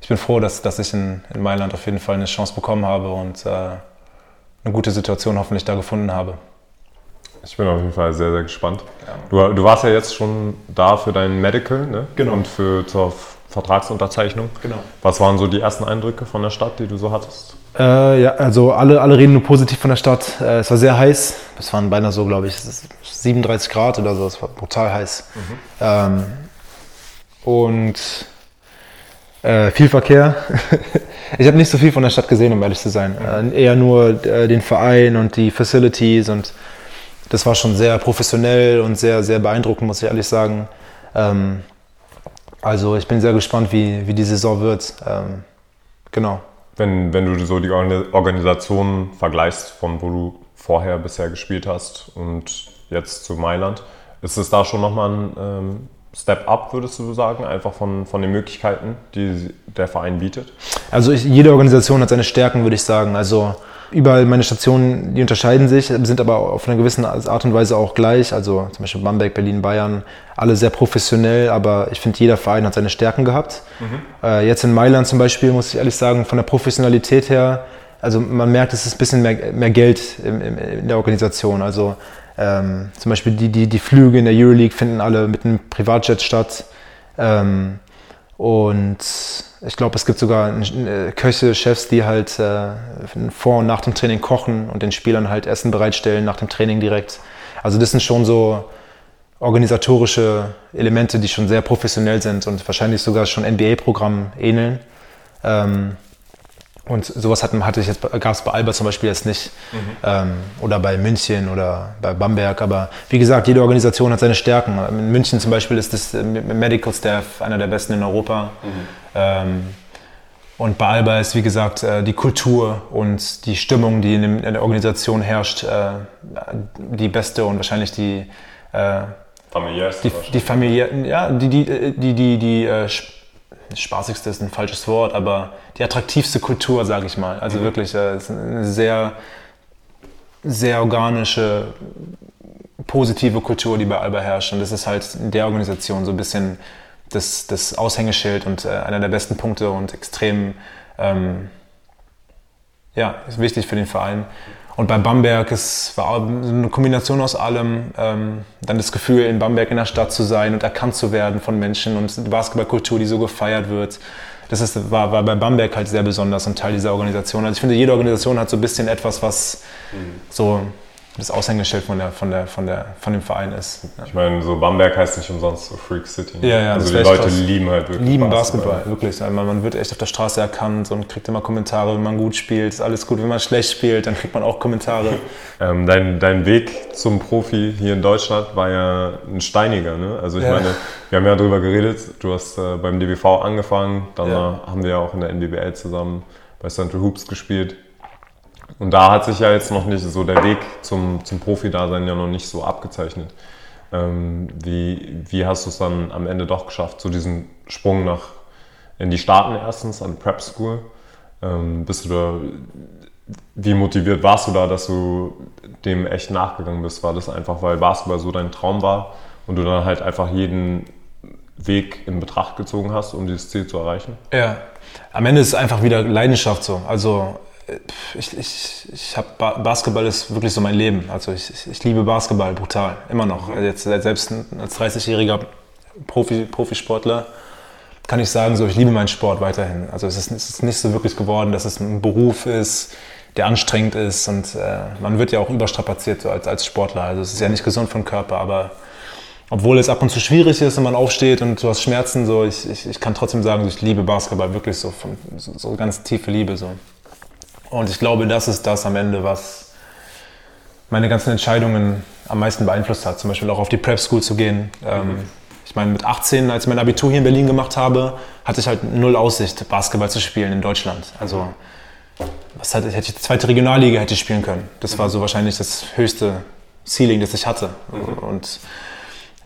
ich bin froh, dass, dass ich in, in Mailand auf jeden Fall eine Chance bekommen habe und äh, eine gute Situation hoffentlich da gefunden habe. Ich bin auf jeden Fall sehr, sehr gespannt. Ja. Du, du, warst ja jetzt schon da für dein Medical ne? genau. und für zur Vertragsunterzeichnung. Genau. Was waren so die ersten Eindrücke von der Stadt, die du so hattest? Äh, ja, also alle, alle reden nur positiv von der Stadt. Äh, es war sehr heiß. Es waren beinahe so, glaube ich, 37 Grad oder so. Es war brutal heiß. Mhm. Ähm, und äh, viel Verkehr. ich habe nicht so viel von der Stadt gesehen, um ehrlich zu sein. Äh, eher nur äh, den Verein und die Facilities und das war schon sehr professionell und sehr, sehr beeindruckend, muss ich ehrlich sagen. Ähm, also ich bin sehr gespannt, wie, wie die Saison wird. Ähm, genau. Wenn, wenn du so die Organisation vergleichst, von wo du vorher bisher gespielt hast und jetzt zu Mailand, ist es da schon nochmal ein ähm, Step up, würdest du sagen, einfach von, von den Möglichkeiten, die der Verein bietet? Also ich, jede Organisation hat seine Stärken, würde ich sagen. Also überall meine Stationen, die unterscheiden sich, sind aber auf eine gewisse Art und Weise auch gleich. Also zum Beispiel Bamberg, Berlin, Bayern, alle sehr professionell, aber ich finde, jeder Verein hat seine Stärken gehabt. Mhm. Äh, jetzt in Mailand zum Beispiel, muss ich ehrlich sagen, von der Professionalität her, also man merkt, es ist ein bisschen mehr, mehr Geld in, in der Organisation. Also ähm, zum Beispiel die, die, die Flüge in der Euroleague finden alle mit einem Privatjet statt. Ähm, und ich glaube, es gibt sogar äh, Köche, Chefs, die halt äh, vor und nach dem Training kochen und den Spielern halt Essen bereitstellen nach dem Training direkt. Also das sind schon so organisatorische Elemente, die schon sehr professionell sind und wahrscheinlich sogar schon NBA-Programmen ähneln. Ähm, und sowas hatten, hatte ich jetzt, gab es bei Alba zum Beispiel jetzt nicht. Mhm. Ähm, oder bei München oder bei Bamberg. Aber wie gesagt, jede Organisation hat seine Stärken. In München zum Beispiel ist das Medical Staff einer der besten in Europa. Mhm. Ähm, und bei Alba ist, wie gesagt, äh, die Kultur und die Stimmung, die in der Organisation herrscht, äh, die beste und wahrscheinlich die äh, familiärste. Die, die familiär, ja, die, die, die, die, die spaßigste ist ein falsches Wort, aber die attraktivste Kultur, sage ich mal. Also mhm. wirklich, äh, ist eine sehr, sehr organische, positive Kultur, die bei Alba herrscht. Und das ist halt in der Organisation so ein bisschen das, das Aushängeschild und äh, einer der besten Punkte und extrem, ähm, ja, ist wichtig für den Verein. Und bei Bamberg, es war eine Kombination aus allem. Ähm, dann das Gefühl, in Bamberg in der Stadt zu sein und erkannt zu werden von Menschen und die Basketballkultur, die so gefeiert wird. Das ist, war, war bei Bamberg halt sehr besonders und Teil dieser Organisation. Also ich finde, jede Organisation hat so ein bisschen etwas, was mhm. so das Aushängeschild von, der, von, der, von, der, von dem Verein ist. Ja. Ich meine, so Bamberg heißt nicht umsonst so Freak City. Ne? Ja, ja, also die Leute krass. lieben halt wirklich lieben Basketball. Basketball wirklich. Also man, wird echt auf der Straße erkannt und kriegt immer Kommentare, wenn man gut spielt, ist alles gut. Wenn man schlecht spielt, dann kriegt man auch Kommentare. ähm, dein, dein Weg zum Profi hier in Deutschland war ja ein steiniger. Ne? Also ich ja. meine, wir haben ja darüber geredet, du hast äh, beim DBV angefangen, dann ja. haben wir ja auch in der NBBL zusammen bei Central Hoops gespielt. Und da hat sich ja jetzt noch nicht so der Weg zum, zum Profi-Dasein ja noch nicht so abgezeichnet. Ähm, wie, wie hast du es dann am Ende doch geschafft, so diesen Sprung nach in die Staaten erstens, an Prep School? Ähm, bist du da, wie motiviert warst du da, dass du dem echt nachgegangen bist? War das einfach, weil Basketball so dein Traum war und du dann halt einfach jeden Weg in Betracht gezogen hast, um dieses Ziel zu erreichen? Ja, am Ende ist es einfach wieder Leidenschaft so. Also ich, ich, ich habe Basketball ist wirklich so mein Leben. Also ich, ich liebe Basketball brutal, immer noch. Jetzt selbst als 30-jähriger Profi, Profisportler kann ich sagen, so ich liebe meinen Sport weiterhin. Also es ist, es ist nicht so wirklich geworden, dass es ein Beruf ist, der anstrengend ist und äh, man wird ja auch überstrapaziert so als, als Sportler. Also es ist ja nicht gesund den Körper, aber obwohl es ab und zu schwierig ist, wenn man aufsteht und du hast Schmerzen, so ich, ich, ich kann trotzdem sagen, ich liebe Basketball wirklich so, von, so, so ganz tiefe Liebe so. Und ich glaube, das ist das am Ende, was meine ganzen Entscheidungen am meisten beeinflusst hat. Zum Beispiel auch auf die Prep School zu gehen. Mhm. Ich meine, mit 18, als ich mein Abitur hier in Berlin gemacht habe, hatte ich halt null Aussicht, Basketball zu spielen in Deutschland. Also, was hätte, ich, zweite Regionalliga hätte ich spielen können. Das war so wahrscheinlich das höchste Ceiling, das ich hatte. Mhm. Und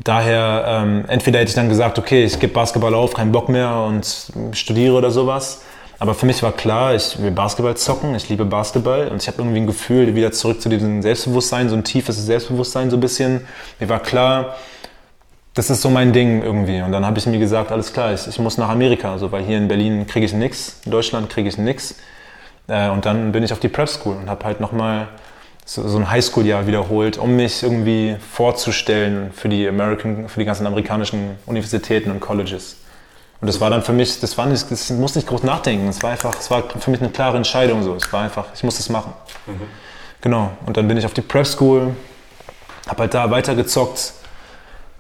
daher, ähm, entweder hätte ich dann gesagt, okay, ich gebe Basketball auf, keinen Bock mehr und studiere oder sowas. Aber für mich war klar, ich will Basketball zocken, ich liebe Basketball und ich habe irgendwie ein Gefühl, wieder zurück zu diesem Selbstbewusstsein, so ein tiefes Selbstbewusstsein so ein bisschen. Mir war klar, das ist so mein Ding irgendwie. Und dann habe ich mir gesagt, alles klar, ich, ich, muss nach Amerika, also, weil hier in Berlin kriege ich nichts, in Deutschland kriege ich nichts. Äh, und dann bin ich auf die Prep School und habe halt nochmal so, so ein Highschool-Jahr wiederholt, um mich irgendwie vorzustellen für die, American, für die ganzen amerikanischen Universitäten und Colleges. Und das war dann für mich, das war nicht, das musste nicht groß nachdenken. Es war einfach, es war für mich eine klare Entscheidung so. Es war einfach, ich muss das machen. Mhm. Genau. Und dann bin ich auf die Prep School, habe halt da weitergezockt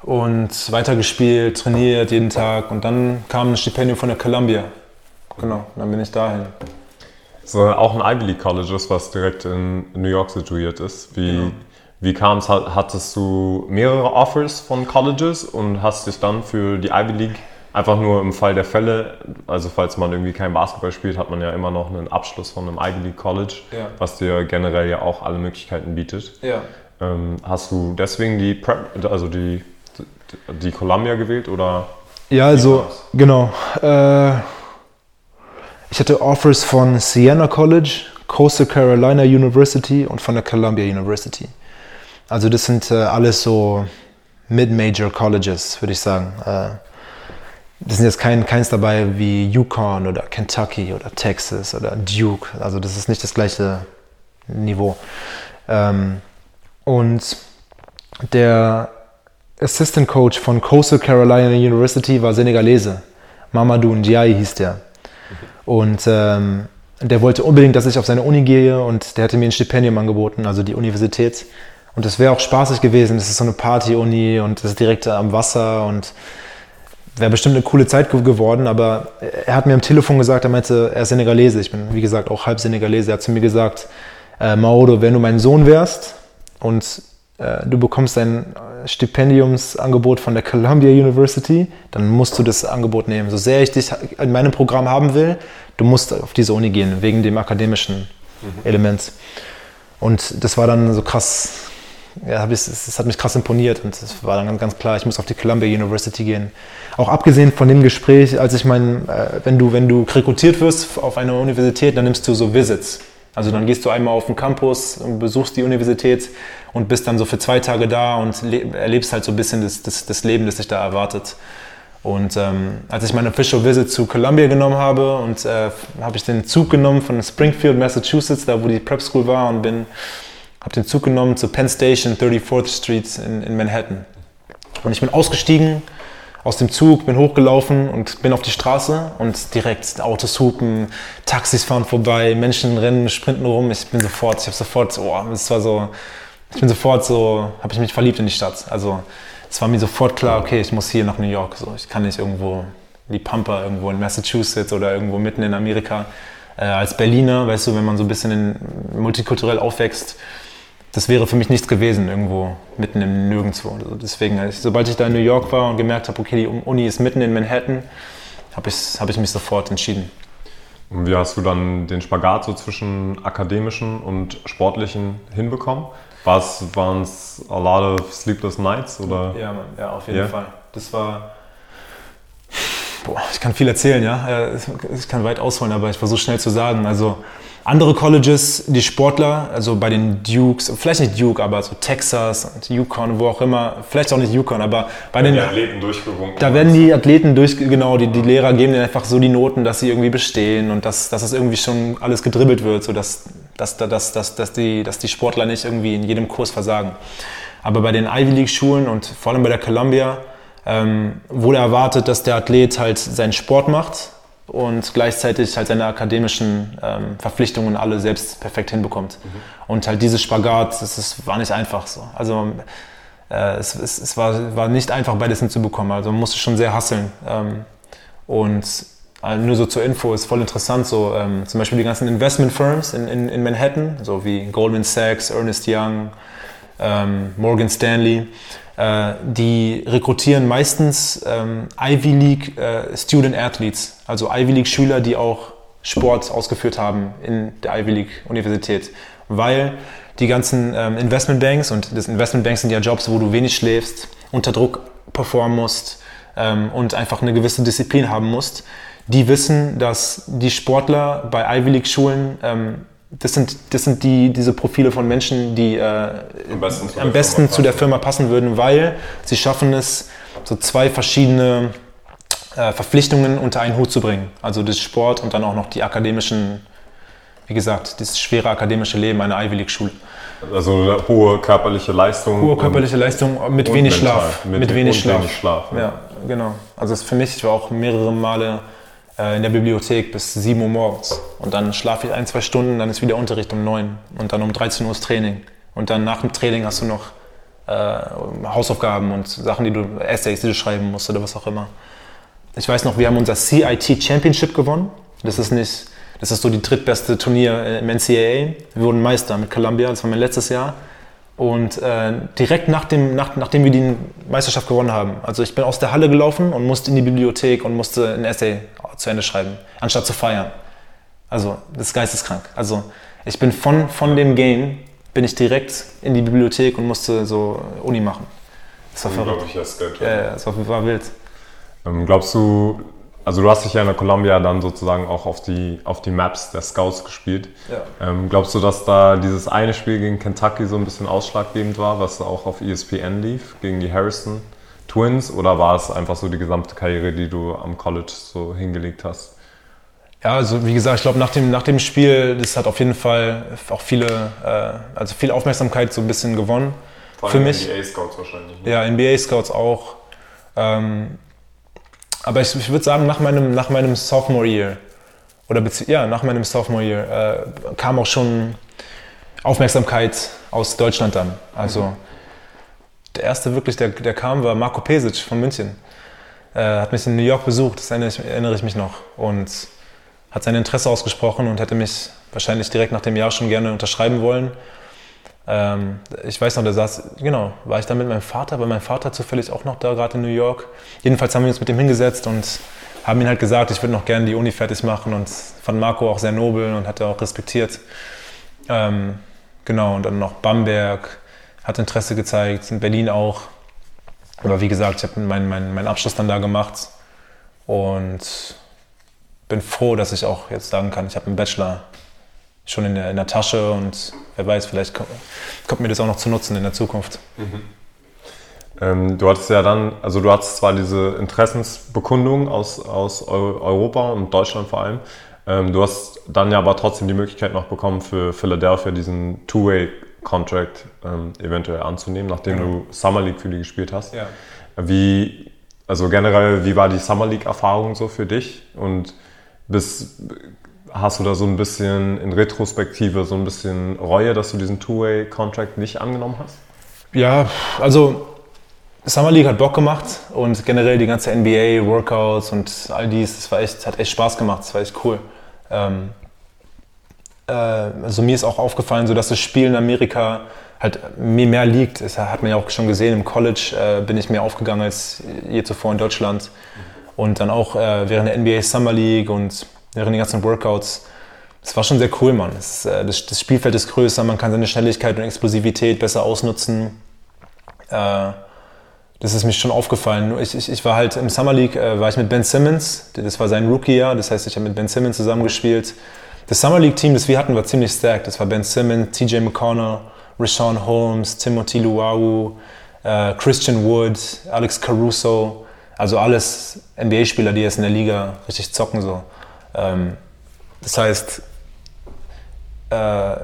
und weitergespielt, trainiert jeden Tag. Und dann kam ein Stipendium von der Columbia. Genau. Und dann bin ich dahin. So, auch ein Ivy League College ist, was direkt in New York situiert ist. Wie, genau. wie kam es? Hattest du mehrere Offers von Colleges und hast dich dann für die Ivy League Einfach nur im Fall der Fälle, also falls man irgendwie kein Basketball spielt, hat man ja immer noch einen Abschluss von einem Ivy League College, ja. was dir generell ja auch alle Möglichkeiten bietet. Ja. Ähm, hast du deswegen die Prep, also die, die Columbia gewählt oder? Ja, also genau. Äh, ich hatte Offers von Siena College, Coastal Carolina University und von der Columbia University. Also das sind äh, alles so Mid-Major Colleges, würde ich sagen. Äh, das sind jetzt kein, keins dabei wie Yukon oder Kentucky oder Texas oder Duke. Also das ist nicht das gleiche Niveau. Ähm, und der Assistant Coach von Coastal Carolina University war Senegalese. Mamadou Ndiaye hieß der. Und ähm, der wollte unbedingt, dass ich auf seine Uni gehe und der hatte mir ein Stipendium angeboten, also die Universität. Und das wäre auch spaßig gewesen. Das ist so eine Party-Uni und das ist direkt am Wasser und wäre bestimmt eine coole Zeit geworden, aber er hat mir am Telefon gesagt, er meinte, er ist Senegalese. Ich bin, wie gesagt, auch halb Senegalese. Er hat zu mir gesagt, äh, Maodo, wenn du mein Sohn wärst und äh, du bekommst ein Stipendiumsangebot von der Columbia University, dann musst du das Angebot nehmen. So sehr ich dich in meinem Programm haben will, du musst auf diese Uni gehen, wegen dem akademischen mhm. Element. Und das war dann so krass, ja, es, hat mich krass imponiert und es war dann ganz klar, ich muss auf die Columbia University gehen. Auch abgesehen von dem Gespräch, als ich mein, äh, wenn du, wenn du rekrutiert wirst auf eine Universität, dann nimmst du so Visits. Also dann gehst du einmal auf den Campus und besuchst die Universität und bist dann so für zwei Tage da und erlebst halt so ein bisschen das, das, das Leben, das dich da erwartet. Und ähm, als ich meine Official Visit zu Columbia genommen habe und äh, habe ich den Zug genommen von Springfield, Massachusetts, da wo die Prep School war und bin habe den Zug genommen zur Penn Station, 34th Street in, in Manhattan. Und ich bin ausgestiegen aus dem Zug, bin hochgelaufen und bin auf die Straße und direkt Autos hupen, Taxis fahren vorbei, Menschen rennen, sprinten rum. Ich bin sofort, ich habe sofort, oh, es war so, ich bin sofort so, habe ich mich verliebt in die Stadt. Also es war mir sofort klar, okay, ich muss hier nach New York. So, ich kann nicht irgendwo die Pampa, irgendwo in Massachusetts oder irgendwo mitten in Amerika. Äh, als Berliner, weißt du, wenn man so ein bisschen in, multikulturell aufwächst, das wäre für mich nichts gewesen, irgendwo mitten im Nirgendwo. Also deswegen, sobald ich da in New York war und gemerkt habe, okay, die Uni ist mitten in Manhattan, habe ich, hab ich mich sofort entschieden. Und wie hast du dann den Spagat so zwischen akademischen und sportlichen hinbekommen? Waren es a lot of sleepless nights? Oder? Ja, ja, auf jeden yeah. Fall. Das war. Boah, ich kann viel erzählen, ja. Ich kann weit ausholen, aber ich versuche schnell zu sagen. Also, andere Colleges, die Sportler, also bei den Dukes, vielleicht nicht Duke, aber so Texas und Yukon, wo auch immer, vielleicht auch nicht Yukon, aber bei den. Die Athleten durchgewunken. Da werden die Athleten durch, genau, die, die Lehrer geben denen einfach so die Noten, dass sie irgendwie bestehen und dass, dass das irgendwie schon alles gedribbelt wird, sodass dass, dass, dass, dass, die, dass die Sportler nicht irgendwie in jedem Kurs versagen. Aber bei den Ivy League Schulen und vor allem bei der Columbia ähm, wurde erwartet, dass der Athlet halt seinen Sport macht und gleichzeitig halt seine akademischen ähm, Verpflichtungen alle selbst perfekt hinbekommt. Mhm. Und halt dieses Spagat, das ist, war nicht einfach so. Also äh, es, es, es war, war nicht einfach, beides hinzubekommen. Also man musste schon sehr hasseln. Ähm, und äh, nur so zur Info, ist voll interessant, so ähm, zum Beispiel die ganzen Investment Firms in, in, in Manhattan, so wie Goldman Sachs, Ernest Young, ähm, Morgan Stanley, äh, die rekrutieren meistens ähm, Ivy League äh, Student Athletes, also Ivy League Schüler, die auch Sport ausgeführt haben in der Ivy League Universität, weil die ganzen ähm, Investmentbanks und das Investmentbanks sind ja Jobs, wo du wenig schläfst, unter Druck performen musst ähm, und einfach eine gewisse Disziplin haben musst. Die wissen, dass die Sportler bei Ivy League Schulen ähm, das sind, das sind die, diese Profile von Menschen, die äh, am besten, zu, am der besten zu, der Firma passen würden, weil sie schaffen es, so zwei verschiedene äh, Verpflichtungen unter einen Hut zu bringen. Also das Sport und dann auch noch die akademischen, wie gesagt, das schwere akademische Leben einer Ivy League Schule. Also hohe körperliche Leistung. Hohe körperliche Leistung mit wenig mental, Schlaf. Mit, mit wenig Schlaf. Wenig Schlaf ja. ja, genau. Also für mich, ich war auch mehrere Male in der Bibliothek bis 7 Uhr morgens. Und dann schlafe ich ein, zwei Stunden, dann ist wieder Unterricht um 9 und dann um 13 Uhr ist Training. Und dann nach dem Training hast du noch äh, Hausaufgaben und Sachen, die du, Essays, die du schreiben musst oder was auch immer. Ich weiß noch, wir haben unser CIT Championship gewonnen. Das ist nicht, das ist so die drittbeste Turnier im NCAA. Wir wurden Meister mit Columbia, das war mein letztes Jahr. Und äh, direkt nach dem, nach, nachdem wir die Meisterschaft gewonnen haben, also ich bin aus der Halle gelaufen und musste in die Bibliothek und musste ein Essay zu Ende schreiben, anstatt zu feiern. Also, das ist geisteskrank. Also, ich bin von, von dem Game, bin ich direkt in die Bibliothek und musste so Uni machen. Das war verrückt. Ja, ja, das war, war wild. Ähm, glaubst du, also du hast dich ja in der Columbia dann sozusagen auch auf die, auf die Maps der Scouts gespielt. Ja. Ähm, glaubst du, dass da dieses eine Spiel gegen Kentucky so ein bisschen ausschlaggebend war, was auch auf ESPN lief, gegen die Harrison Twins? Oder war es einfach so die gesamte Karriere, die du am College so hingelegt hast? Ja, also wie gesagt, ich glaube nach dem, nach dem Spiel, das hat auf jeden Fall auch viele, äh, also viel Aufmerksamkeit so ein bisschen gewonnen. Vor allem für mich. NBA-Scouts wahrscheinlich. Ne? Ja, NBA-Scouts auch. Ähm, aber ich, ich würde sagen, nach meinem, nach meinem Sophomore Year, oder ja, nach meinem Sophomore Year, äh, kam auch schon Aufmerksamkeit aus Deutschland dann. Also mhm. der erste wirklich, der, der kam, war Marco Pesic von München. Äh, hat mich in New York besucht, das erinnere ich, erinnere ich mich noch. Und hat sein Interesse ausgesprochen und hätte mich wahrscheinlich direkt nach dem Jahr schon gerne unterschreiben wollen. Ähm, ich weiß noch, da saß, genau, war ich da mit meinem Vater, weil mein Vater zufällig auch noch da gerade in New York. Jedenfalls haben wir uns mit ihm hingesetzt und haben ihm halt gesagt, ich würde noch gerne die Uni fertig machen und fand Marco auch sehr nobel und hat er auch respektiert. Ähm, genau, und dann noch Bamberg hat Interesse gezeigt, in Berlin auch. Aber wie gesagt, ich habe meinen mein, mein Abschluss dann da gemacht und bin froh, dass ich auch jetzt sagen kann, ich habe einen Bachelor schon in der, in der Tasche und wer weiß, vielleicht kommt, kommt, mir das auch noch zu nutzen in der Zukunft. Mhm. Ähm, du hattest ja dann, also du hattest zwar diese Interessensbekundung aus, aus Europa und Deutschland vor allem, ähm, du hast dann ja aber trotzdem die Möglichkeit noch bekommen für Philadelphia diesen Two-Way-Contract ähm, eventuell anzunehmen, nachdem genau. du Summer League für die gespielt hast. Ja. Wie, also generell, wie war die Summer League-Erfahrung so für dich und bis Hast du da so ein bisschen in Retrospektive so ein bisschen Reue, dass du diesen Two-Way-Contract nicht angenommen hast? Ja, also Summer League hat Bock gemacht und generell die ganze NBA, Workouts und all dies, das war echt, hat echt Spaß gemacht, das war echt cool. Ähm, äh, also mir ist auch aufgefallen, so dass das Spiel in Amerika halt mir mehr liegt. Das hat man ja auch schon gesehen, im College äh, bin ich mehr aufgegangen als je zuvor in Deutschland. Und dann auch äh, während der NBA Summer League und während den ganzen Workouts. Das war schon sehr cool, Mann. Das, äh, das, das, Spielfeld ist größer, man kann seine Schnelligkeit und Explosivität besser ausnutzen. Äh, das ist mir schon aufgefallen. Ich, ich, ich, war halt im Summer League, äh, war ich mit Ben Simmons, das war sein Rookie-Jahr, das heißt, ich habe mit Ben Simmons zusammengespielt. Das Summer League-Team, das wir hatten, war ziemlich stark. Das war Ben Simmons, TJ McConnell, Rashawn Holmes, Timothy Luau, Christian Wood, Alex Caruso. Also alles NBA-Spieler, die jetzt in der Liga richtig zocken. So. Ähm, das heißt, äh,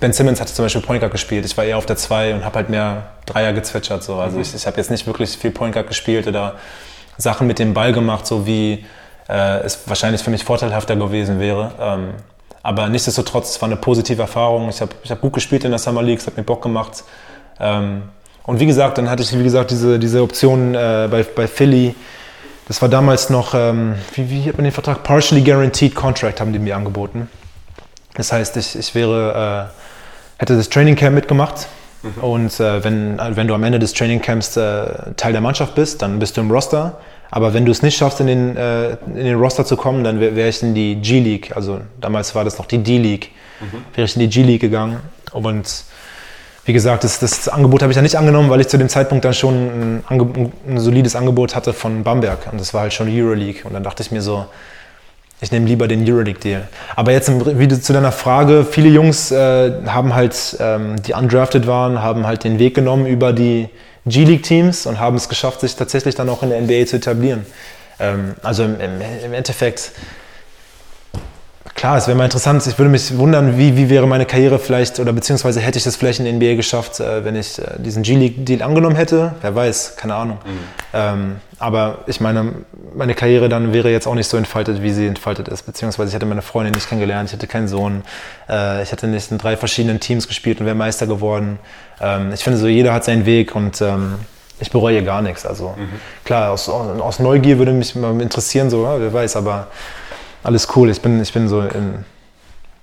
Ben Simmons hatte zum Beispiel Point Guard gespielt. Ich war eher auf der 2 und habe halt mehr Dreier gezwitschert. So. Also mhm. ich, ich habe jetzt nicht wirklich viel Point Guard gespielt oder Sachen mit dem Ball gemacht, so wie äh, es wahrscheinlich für mich vorteilhafter gewesen wäre. Ähm, aber nichtsdestotrotz, es war eine positive Erfahrung. Ich habe ich hab gut gespielt in der Summer League, es hat mir Bock gemacht. Ähm, und wie gesagt, dann hatte ich, wie gesagt, diese, diese Option äh, bei, bei Philly. Das war damals noch, ähm, wie, wie hat man den Vertrag? Partially Guaranteed Contract haben die mir angeboten. Das heißt, ich, ich wäre, äh, hätte das Training Camp mitgemacht. Mhm. Und äh, wenn, wenn du am Ende des Training Camps äh, Teil der Mannschaft bist, dann bist du im Roster. Aber wenn du es nicht schaffst, in den, äh, in den Roster zu kommen, dann wäre wär ich in die G-League, also damals war das noch die D-League, mhm. wäre ich in die G-League gegangen. Und wie gesagt, das, das Angebot habe ich ja nicht angenommen, weil ich zu dem Zeitpunkt dann schon ein, ein solides Angebot hatte von Bamberg. Und das war halt schon Euroleague. Und dann dachte ich mir so, ich nehme lieber den Euroleague-Deal. Aber jetzt wieder zu deiner Frage, viele Jungs äh, haben halt, ähm, die undrafted waren, haben halt den Weg genommen über die G-League-Teams und haben es geschafft, sich tatsächlich dann auch in der NBA zu etablieren. Ähm, also im, im, Endeffekt, klar, es wäre mal interessant, ich würde mich wundern, wie, wie wäre meine Karriere vielleicht, oder beziehungsweise hätte ich das vielleicht in der NBA geschafft, äh, wenn ich äh, diesen G-League-Deal angenommen hätte. Wer weiß, keine Ahnung. Mhm. Ähm, aber ich meine, meine Karriere dann wäre jetzt auch nicht so entfaltet, wie sie entfaltet ist. Beziehungsweise ich hätte meine Freundin nicht kennengelernt, ich hätte keinen Sohn, äh, ich hätte nicht in drei verschiedenen Teams gespielt und wäre Meister geworden. Ähm, ich finde so, jeder hat seinen Weg und ähm, ich bereue gar nichts. Also mhm. klar, aus, aus, Neugier würde mich mal interessieren, so, ja, wer weiß, aber alles cool. Ich bin, ich bin so in,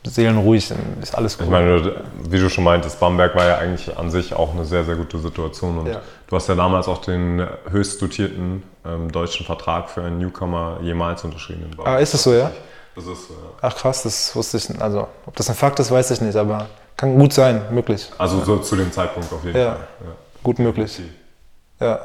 seelenruhig, ist alles cool. Ich meine, wie du schon meintest, Bamberg war ja eigentlich an sich auch eine sehr, sehr gute Situation. Und ja. du hast ja damals auch den höchst dotierten ähm, deutschen Vertrag für einen Newcomer jemals unterschrieben. Ah, ist das so, ja? Das ist so, ja. Ach krass, das wusste ich nicht. Also, ob das ein Fakt ist, weiß ich nicht, aber kann gut sein, möglich. Also so zu dem Zeitpunkt auf jeden ja. Fall. Ja. Gut möglich. Ja.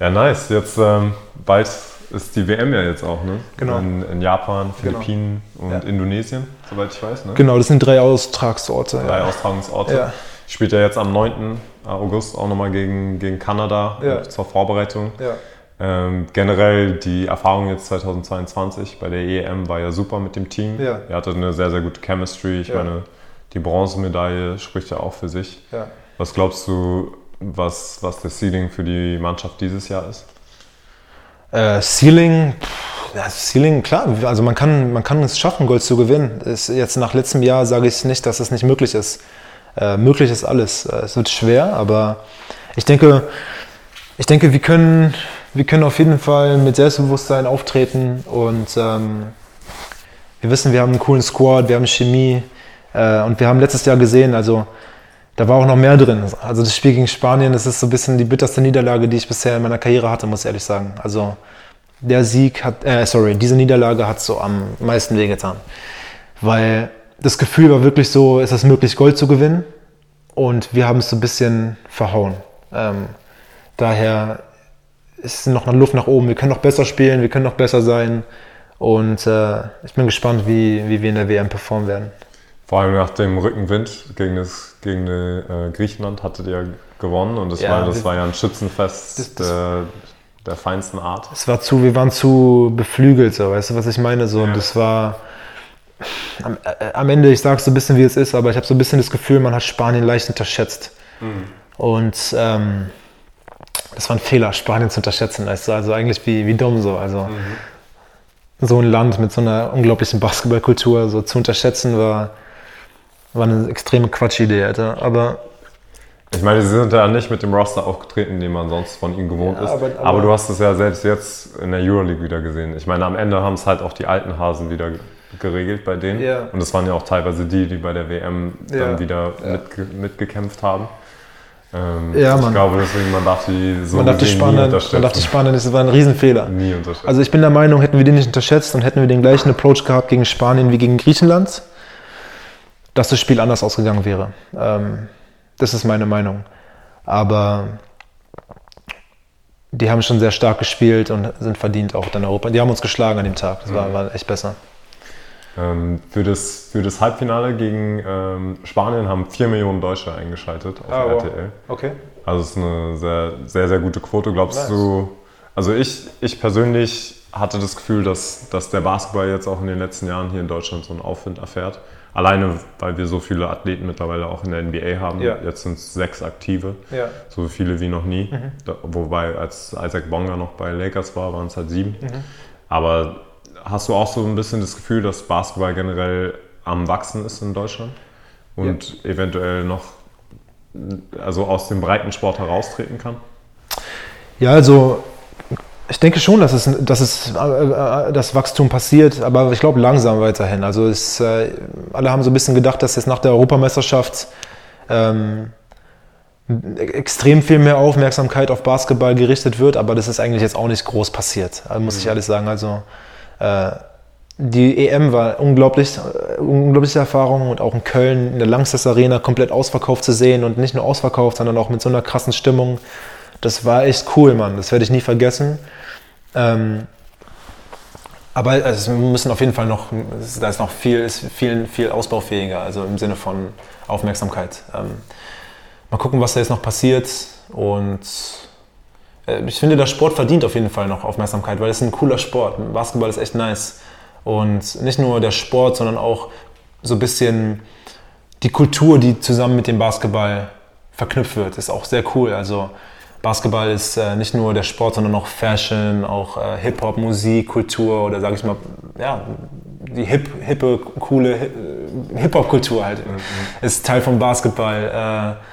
Ja, nice. Jetzt ähm, bald ist die WM ja jetzt auch, ne? Genau. In, in Japan, genau. Philippinen genau. und ja. Indonesien, soweit ich weiß. Ne? Genau, das sind drei Austragsorte. Drei ja. Austragungsorte. Ja. Spielt ja jetzt am 9. August auch nochmal gegen, gegen Kanada ja. zur Vorbereitung. Ja. Ähm, generell die Erfahrung jetzt 2022 bei der EM war ja super mit dem Team. Ja. Ihr hattet eine sehr, sehr gute Chemistry. Ich meine, die Bronzemedaille spricht ja auch für sich. Was glaubst du, was, was das Ceiling für die Mannschaft dieses Jahr ist? Äh, Ceiling, ja, Ceiling, klar, also man kann, man kann es schaffen, Gold zu gewinnen. Ist jetzt nach letztem Jahr sage ich nicht, dass es nicht möglich ist. Äh, möglich ist alles. Äh, es wird schwer, aber ich denke, ich denke, wir können, wir können auf jeden Fall mit Selbstbewusstsein auftreten und ähm, wir wissen, wir haben einen coolen Squad, wir haben Chemie äh, und wir haben letztes Jahr gesehen, also da war auch noch mehr drin. Also das Spiel gegen Spanien, das ist so ein bisschen die bitterste Niederlage, die ich bisher in meiner Karriere hatte, muss ich ehrlich sagen. Also der Sieg hat, äh, sorry, diese Niederlage hat so am meisten wehgetan. Weil das Gefühl war wirklich so, ist es möglich, Gold zu gewinnen? Und wir haben es so ein bisschen verhauen. Ähm, daher ist noch eine Luft nach oben. Wir können noch besser spielen, wir können noch besser sein. Und äh, ich bin gespannt, wie, wie wir in der WM performen werden. Vor allem nach dem Rückenwind gegen, das, gegen äh, Griechenland hattet ihr gewonnen und das, ja, war, das war ja ein Schützenfest das, das, der, der, feinsten Art. Es war zu, wir waren zu beflügelt, so, weißt du, was ich meine? So, ja. Und das war am, äh, am, Ende, ich sage es so ein bisschen, wie es ist, aber ich habe so ein bisschen das Gefühl, man hat Spanien leicht unterschätzt. Mhm. Und ähm, das war ein Fehler, Spanien zu unterschätzen. Weißt du? Also eigentlich wie, wie dumm so. Also, mhm so ein Land mit so einer unglaublichen Basketballkultur so zu unterschätzen, war, war eine extreme Quatschidee, Alter. Aber Ich meine, sie sind ja nicht mit dem Roster aufgetreten, den man sonst von ihnen gewohnt Ja, ist. aber- Aber, aber- du hast es ja selbst jetzt in der Euroleague wieder gesehen. Ich meine, am Ende haben es halt auch die alten Hasen wieder geregelt bei denen. Ja. Und es waren ja auch teilweise die, die bei der WM Ja. dann wieder mitge mitgekämpft haben. Ähm, Ja, ich Mann. glaube deswegen, man darf die so man darf die Spanien, man darf die Spanien, das war ein Riesenfehler. nie unterschätzen. Also ich bin der Meinung, hätten wir den nicht unterschätzt und hätten wir den gleichen Approach gehabt gegen Spanien wie gegen Griechenland, dass das Spiel anders ausgegangen wäre. Ähm, das ist meine Meinung. Aber die haben schon sehr stark gespielt und sind verdient auch dann Europa. Die haben uns geschlagen an dem Tag. Das war, war echt besser. Ähm, für, das, für das Halbfinale gegen ähm, Spanien haben 4 Millionen Deutsche eingeschaltet auf Ah, wow. RTL. Okay. Also es ist eine sehr, sehr, sehr gute Quote. Glaubst Nice. du, also ich, ich persönlich hatte das Gefühl, dass, dass der Basketball jetzt auch in den letzten Jahren hier in Deutschland so einen Aufwind erfährt. Alleine, weil wir so viele Athleten mittlerweile auch in der NBA haben. Ja. Jetzt sind es sechs aktive, Ja. so viele wie noch nie. Mhm. Da, wobei, als Isaac Bonga noch bei Lakers war, waren es halt sieben. Mhm. Aber hast du auch so ein bisschen das Gefühl, dass Basketball generell am Wachsen ist in Deutschland? Und eventuell noch also aus dem Breitensport heraustreten kann? Ja, also ich denke schon, dass es, dass es äh, äh, das Wachstum passiert, aber ich glaube langsam weiterhin. Also es, äh, alle haben so ein bisschen gedacht, dass jetzt nach der Europameisterschaft ähm, extrem viel mehr Aufmerksamkeit auf Basketball gerichtet wird, aber das ist eigentlich jetzt auch nicht groß passiert, muss ich ehrlich sagen. Also äh, die EM war unglaublich, unglaubliche Erfahrung und auch in Köln in der Langsess Arena komplett ausverkauft zu sehen und nicht nur ausverkauft, sondern auch mit so einer krassen Stimmung. Das war echt cool, Mann. Das werde ich nie vergessen. Ähm, aber es müssen auf jeden Fall noch, da ist noch viel, ist viel, viel ausbaufähiger, also im Sinne von Aufmerksamkeit. Ähm, mal gucken, was da jetzt noch passiert. Und äh, ich finde, der Sport verdient auf jeden Fall noch Aufmerksamkeit, weil es ist ein cooler Sport. Basketball ist echt nice. Und nicht nur der Sport, sondern auch so ein bisschen die Kultur, die zusammen mit dem Basketball verknüpft wird, ist auch sehr cool. Also Basketball ist äh, nicht nur der Sport, sondern auch Fashion, auch äh, Hip-Hop, Musik, Kultur oder sage ich mal, ja, die hip, hippe, coole äh, Hip-Hop-Kultur halt ist Teil vom Basketball. Äh,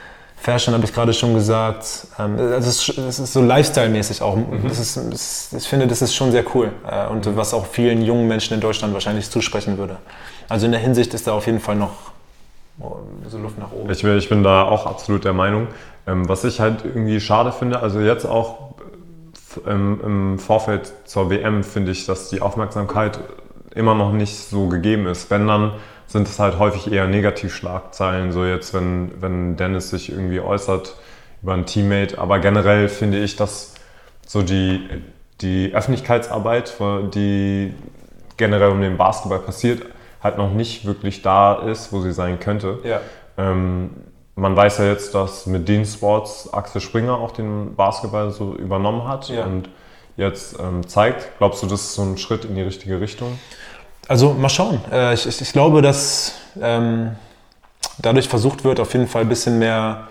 Fashion habe ich gerade schon gesagt. Ähm, es, ist, ist so Lifestyle-mäßig auch. Das ist, das, ich finde, das ist schon sehr cool äh, und was auch vielen jungen Menschen in Deutschland wahrscheinlich zusprechen würde. Also in der Hinsicht ist da auf jeden Fall noch oh, so Luft nach oben. Ich, ich bin da auch absolut der Meinung. Ähm, was ich halt irgendwie schade finde, also jetzt auch äh, im, Vorfeld zur WM finde ich, dass die Aufmerksamkeit immer noch nicht so gegeben ist. Wenn dann sind es halt häufig eher Negativschlagzeilen, so jetzt, wenn, wenn Dennis sich irgendwie äußert über ein Teammate. Aber generell finde ich, dass so die, die Öffentlichkeitsarbeit, die generell um den Basketball passiert, halt noch nicht wirklich da ist, wo sie sein könnte. Ja. Ähm, man weiß ja jetzt, dass mit Dean Sports Axel Springer auch den Basketball so übernommen hat Ja. und jetzt ähm, zeigt. Glaubst du, das ist so ein Schritt in die richtige Richtung? Also mal schauen. Äh, ich, ich, ich glaube, dass ähm, dadurch versucht wird, auf jeden Fall ein bisschen mehr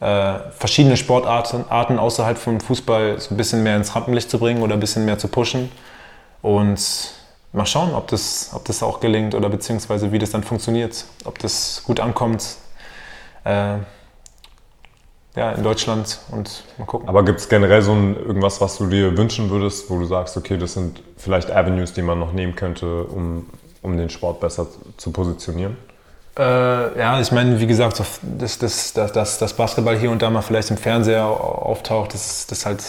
äh, verschiedene Sportarten Arten außerhalb vom Fußball so ein bisschen mehr ins Rampenlicht zu bringen oder ein bisschen mehr zu pushen. Und mal schauen, ob das, ob das auch gelingt oder beziehungsweise wie das dann funktioniert, ob das gut ankommt. Äh, ja, in Deutschland und mal gucken. Aber gibt es generell so ein, irgendwas, was du dir wünschen würdest, wo du sagst, okay, das sind vielleicht Avenues, die man noch nehmen könnte, um, um den Sport besser zu positionieren? Äh, ja, ich meine, wie gesagt, dass das, das, das, das Basketball hier und da mal vielleicht im Fernseher auftaucht, das, das halt,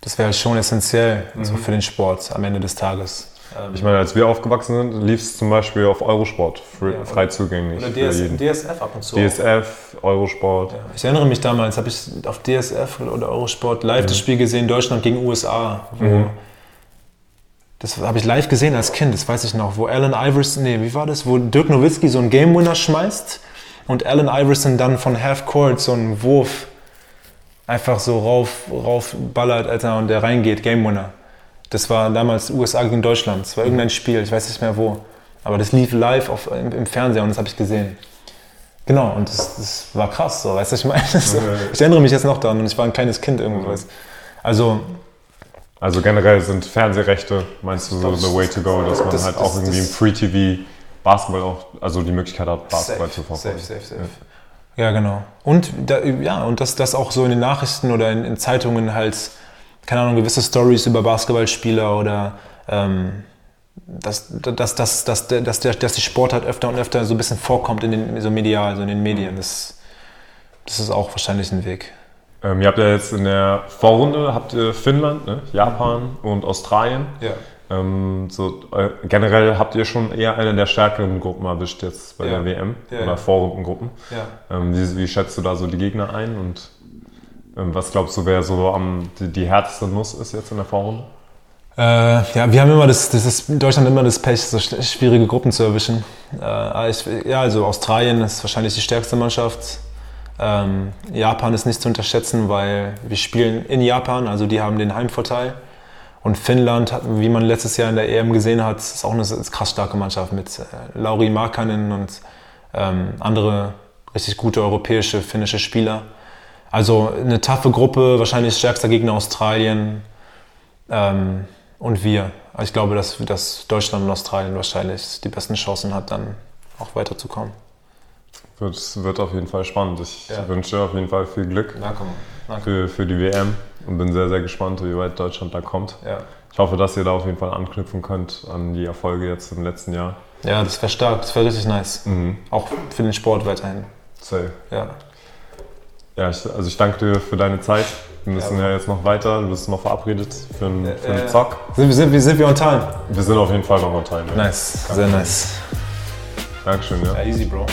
das wäre schon essentiell so für den Sport am Ende des Tages. Ähm, Ich meine, als wir aufgewachsen sind, lief es zum Beispiel auf Eurosport, free, Ja, frei zugänglich oder für DS, jeden. DSF ab und zu. DSF, Eurosport. Ja. Ich erinnere mich damals, habe ich auf DSF oder Eurosport live das Spiel gesehen, Deutschland gegen USA. Wo, Mhm. Das habe ich live gesehen als Kind, das weiß ich noch, wo Allen Iverson, nee, wie war das, wo Dirk Nowitzki so einen Game Winner schmeißt und Allen Iverson dann von Half Court so einen Wurf einfach so rauf, rauf ballert, Alter, und der reingeht, Game Winner. Das war damals USA gegen Deutschland, das war irgendein Spiel, ich weiß nicht mehr wo. Aber das lief live auf, im, im Fernseher und das habe ich gesehen. Genau, und das, das war krass, so, weißt du, was ich meine? So, ich erinnere mich jetzt noch daran und ich war ein kleines Kind irgendwas. Also, Also generell sind Fernsehrechte, meinst du so the way to go, dass man das- halt das- auch irgendwie im Free TV Basketball auch, also die Möglichkeit hat, Basketball Safe, zu verfolgen. safe, safe, safe. Ja, genau. Und, da, ja, und dass das auch so in den Nachrichten oder in, in Zeitungen halt, keine Ahnung, gewisse Stories über Basketballspieler oder ähm, dass, dass, dass, dass, dass, der, dass die Sportart öfter und öfter so ein bisschen vorkommt in den so medial, so in den Medien. Das, das ist auch wahrscheinlich ein Weg. Ähm, ihr habt ja jetzt in der Vorrunde habt ihr Finnland, ne? Japan und Australien. Ja. Ähm, so, äh, generell habt ihr schon eher eine der stärkeren Gruppen erwischt jetzt bei Ja. der WM Ja, oder ja. Vorrundengruppen. ja. Ähm, wie, wie schätzt du da so die Gegner ein und was glaubst du, wer so am, die, die härteste Nuss ist jetzt in der Vorrunde? Äh, ja, wir haben immer das, das ist in Deutschland immer das Pech, so sch- schwierige Gruppen zu erwischen. Äh, ich, ja, also Australien ist wahrscheinlich die stärkste Mannschaft. Ähm, Japan ist nicht zu unterschätzen, weil wir spielen in Japan, also die haben den Heimvorteil. Und Finnland, wie man letztes Jahr in der EM gesehen hat, ist auch eine s- krass starke Mannschaft mit äh, Lauri Markkanen und ähm, andere richtig gute europäische, finnische Spieler. Also eine taffe Gruppe, wahrscheinlich stärkster Gegner Australien. Ähm, und wir. Also ich glaube, dass, dass Deutschland und Australien wahrscheinlich die besten Chancen hat, dann auch weiterzukommen. Es wird auf jeden Fall spannend. Ich Ja. wünsche dir auf jeden Fall viel Glück komm. Na, für, für die WM und bin sehr, sehr gespannt, wie weit Deutschland da kommt. ja. Ich hoffe, dass ihr da auf jeden Fall anknüpfen könnt an die Erfolge jetzt im letzten Jahr. ja, das wäre stark, das wäre richtig nice. Mhm. Auch für den Sport weiterhin. Safe. Ja. Ja, ich, also ich danke dir für deine Zeit. Wir müssen ja, Ja. jetzt noch weiter. Du bist noch verabredet für einen, für einen äh, Zock. Sind, wir- sind, wir- sind wir on time? Wir sind auf jeden Fall noch on time. Ja. Nice, sehr nice. Dankeschön, ja. Ja, easy, Bro.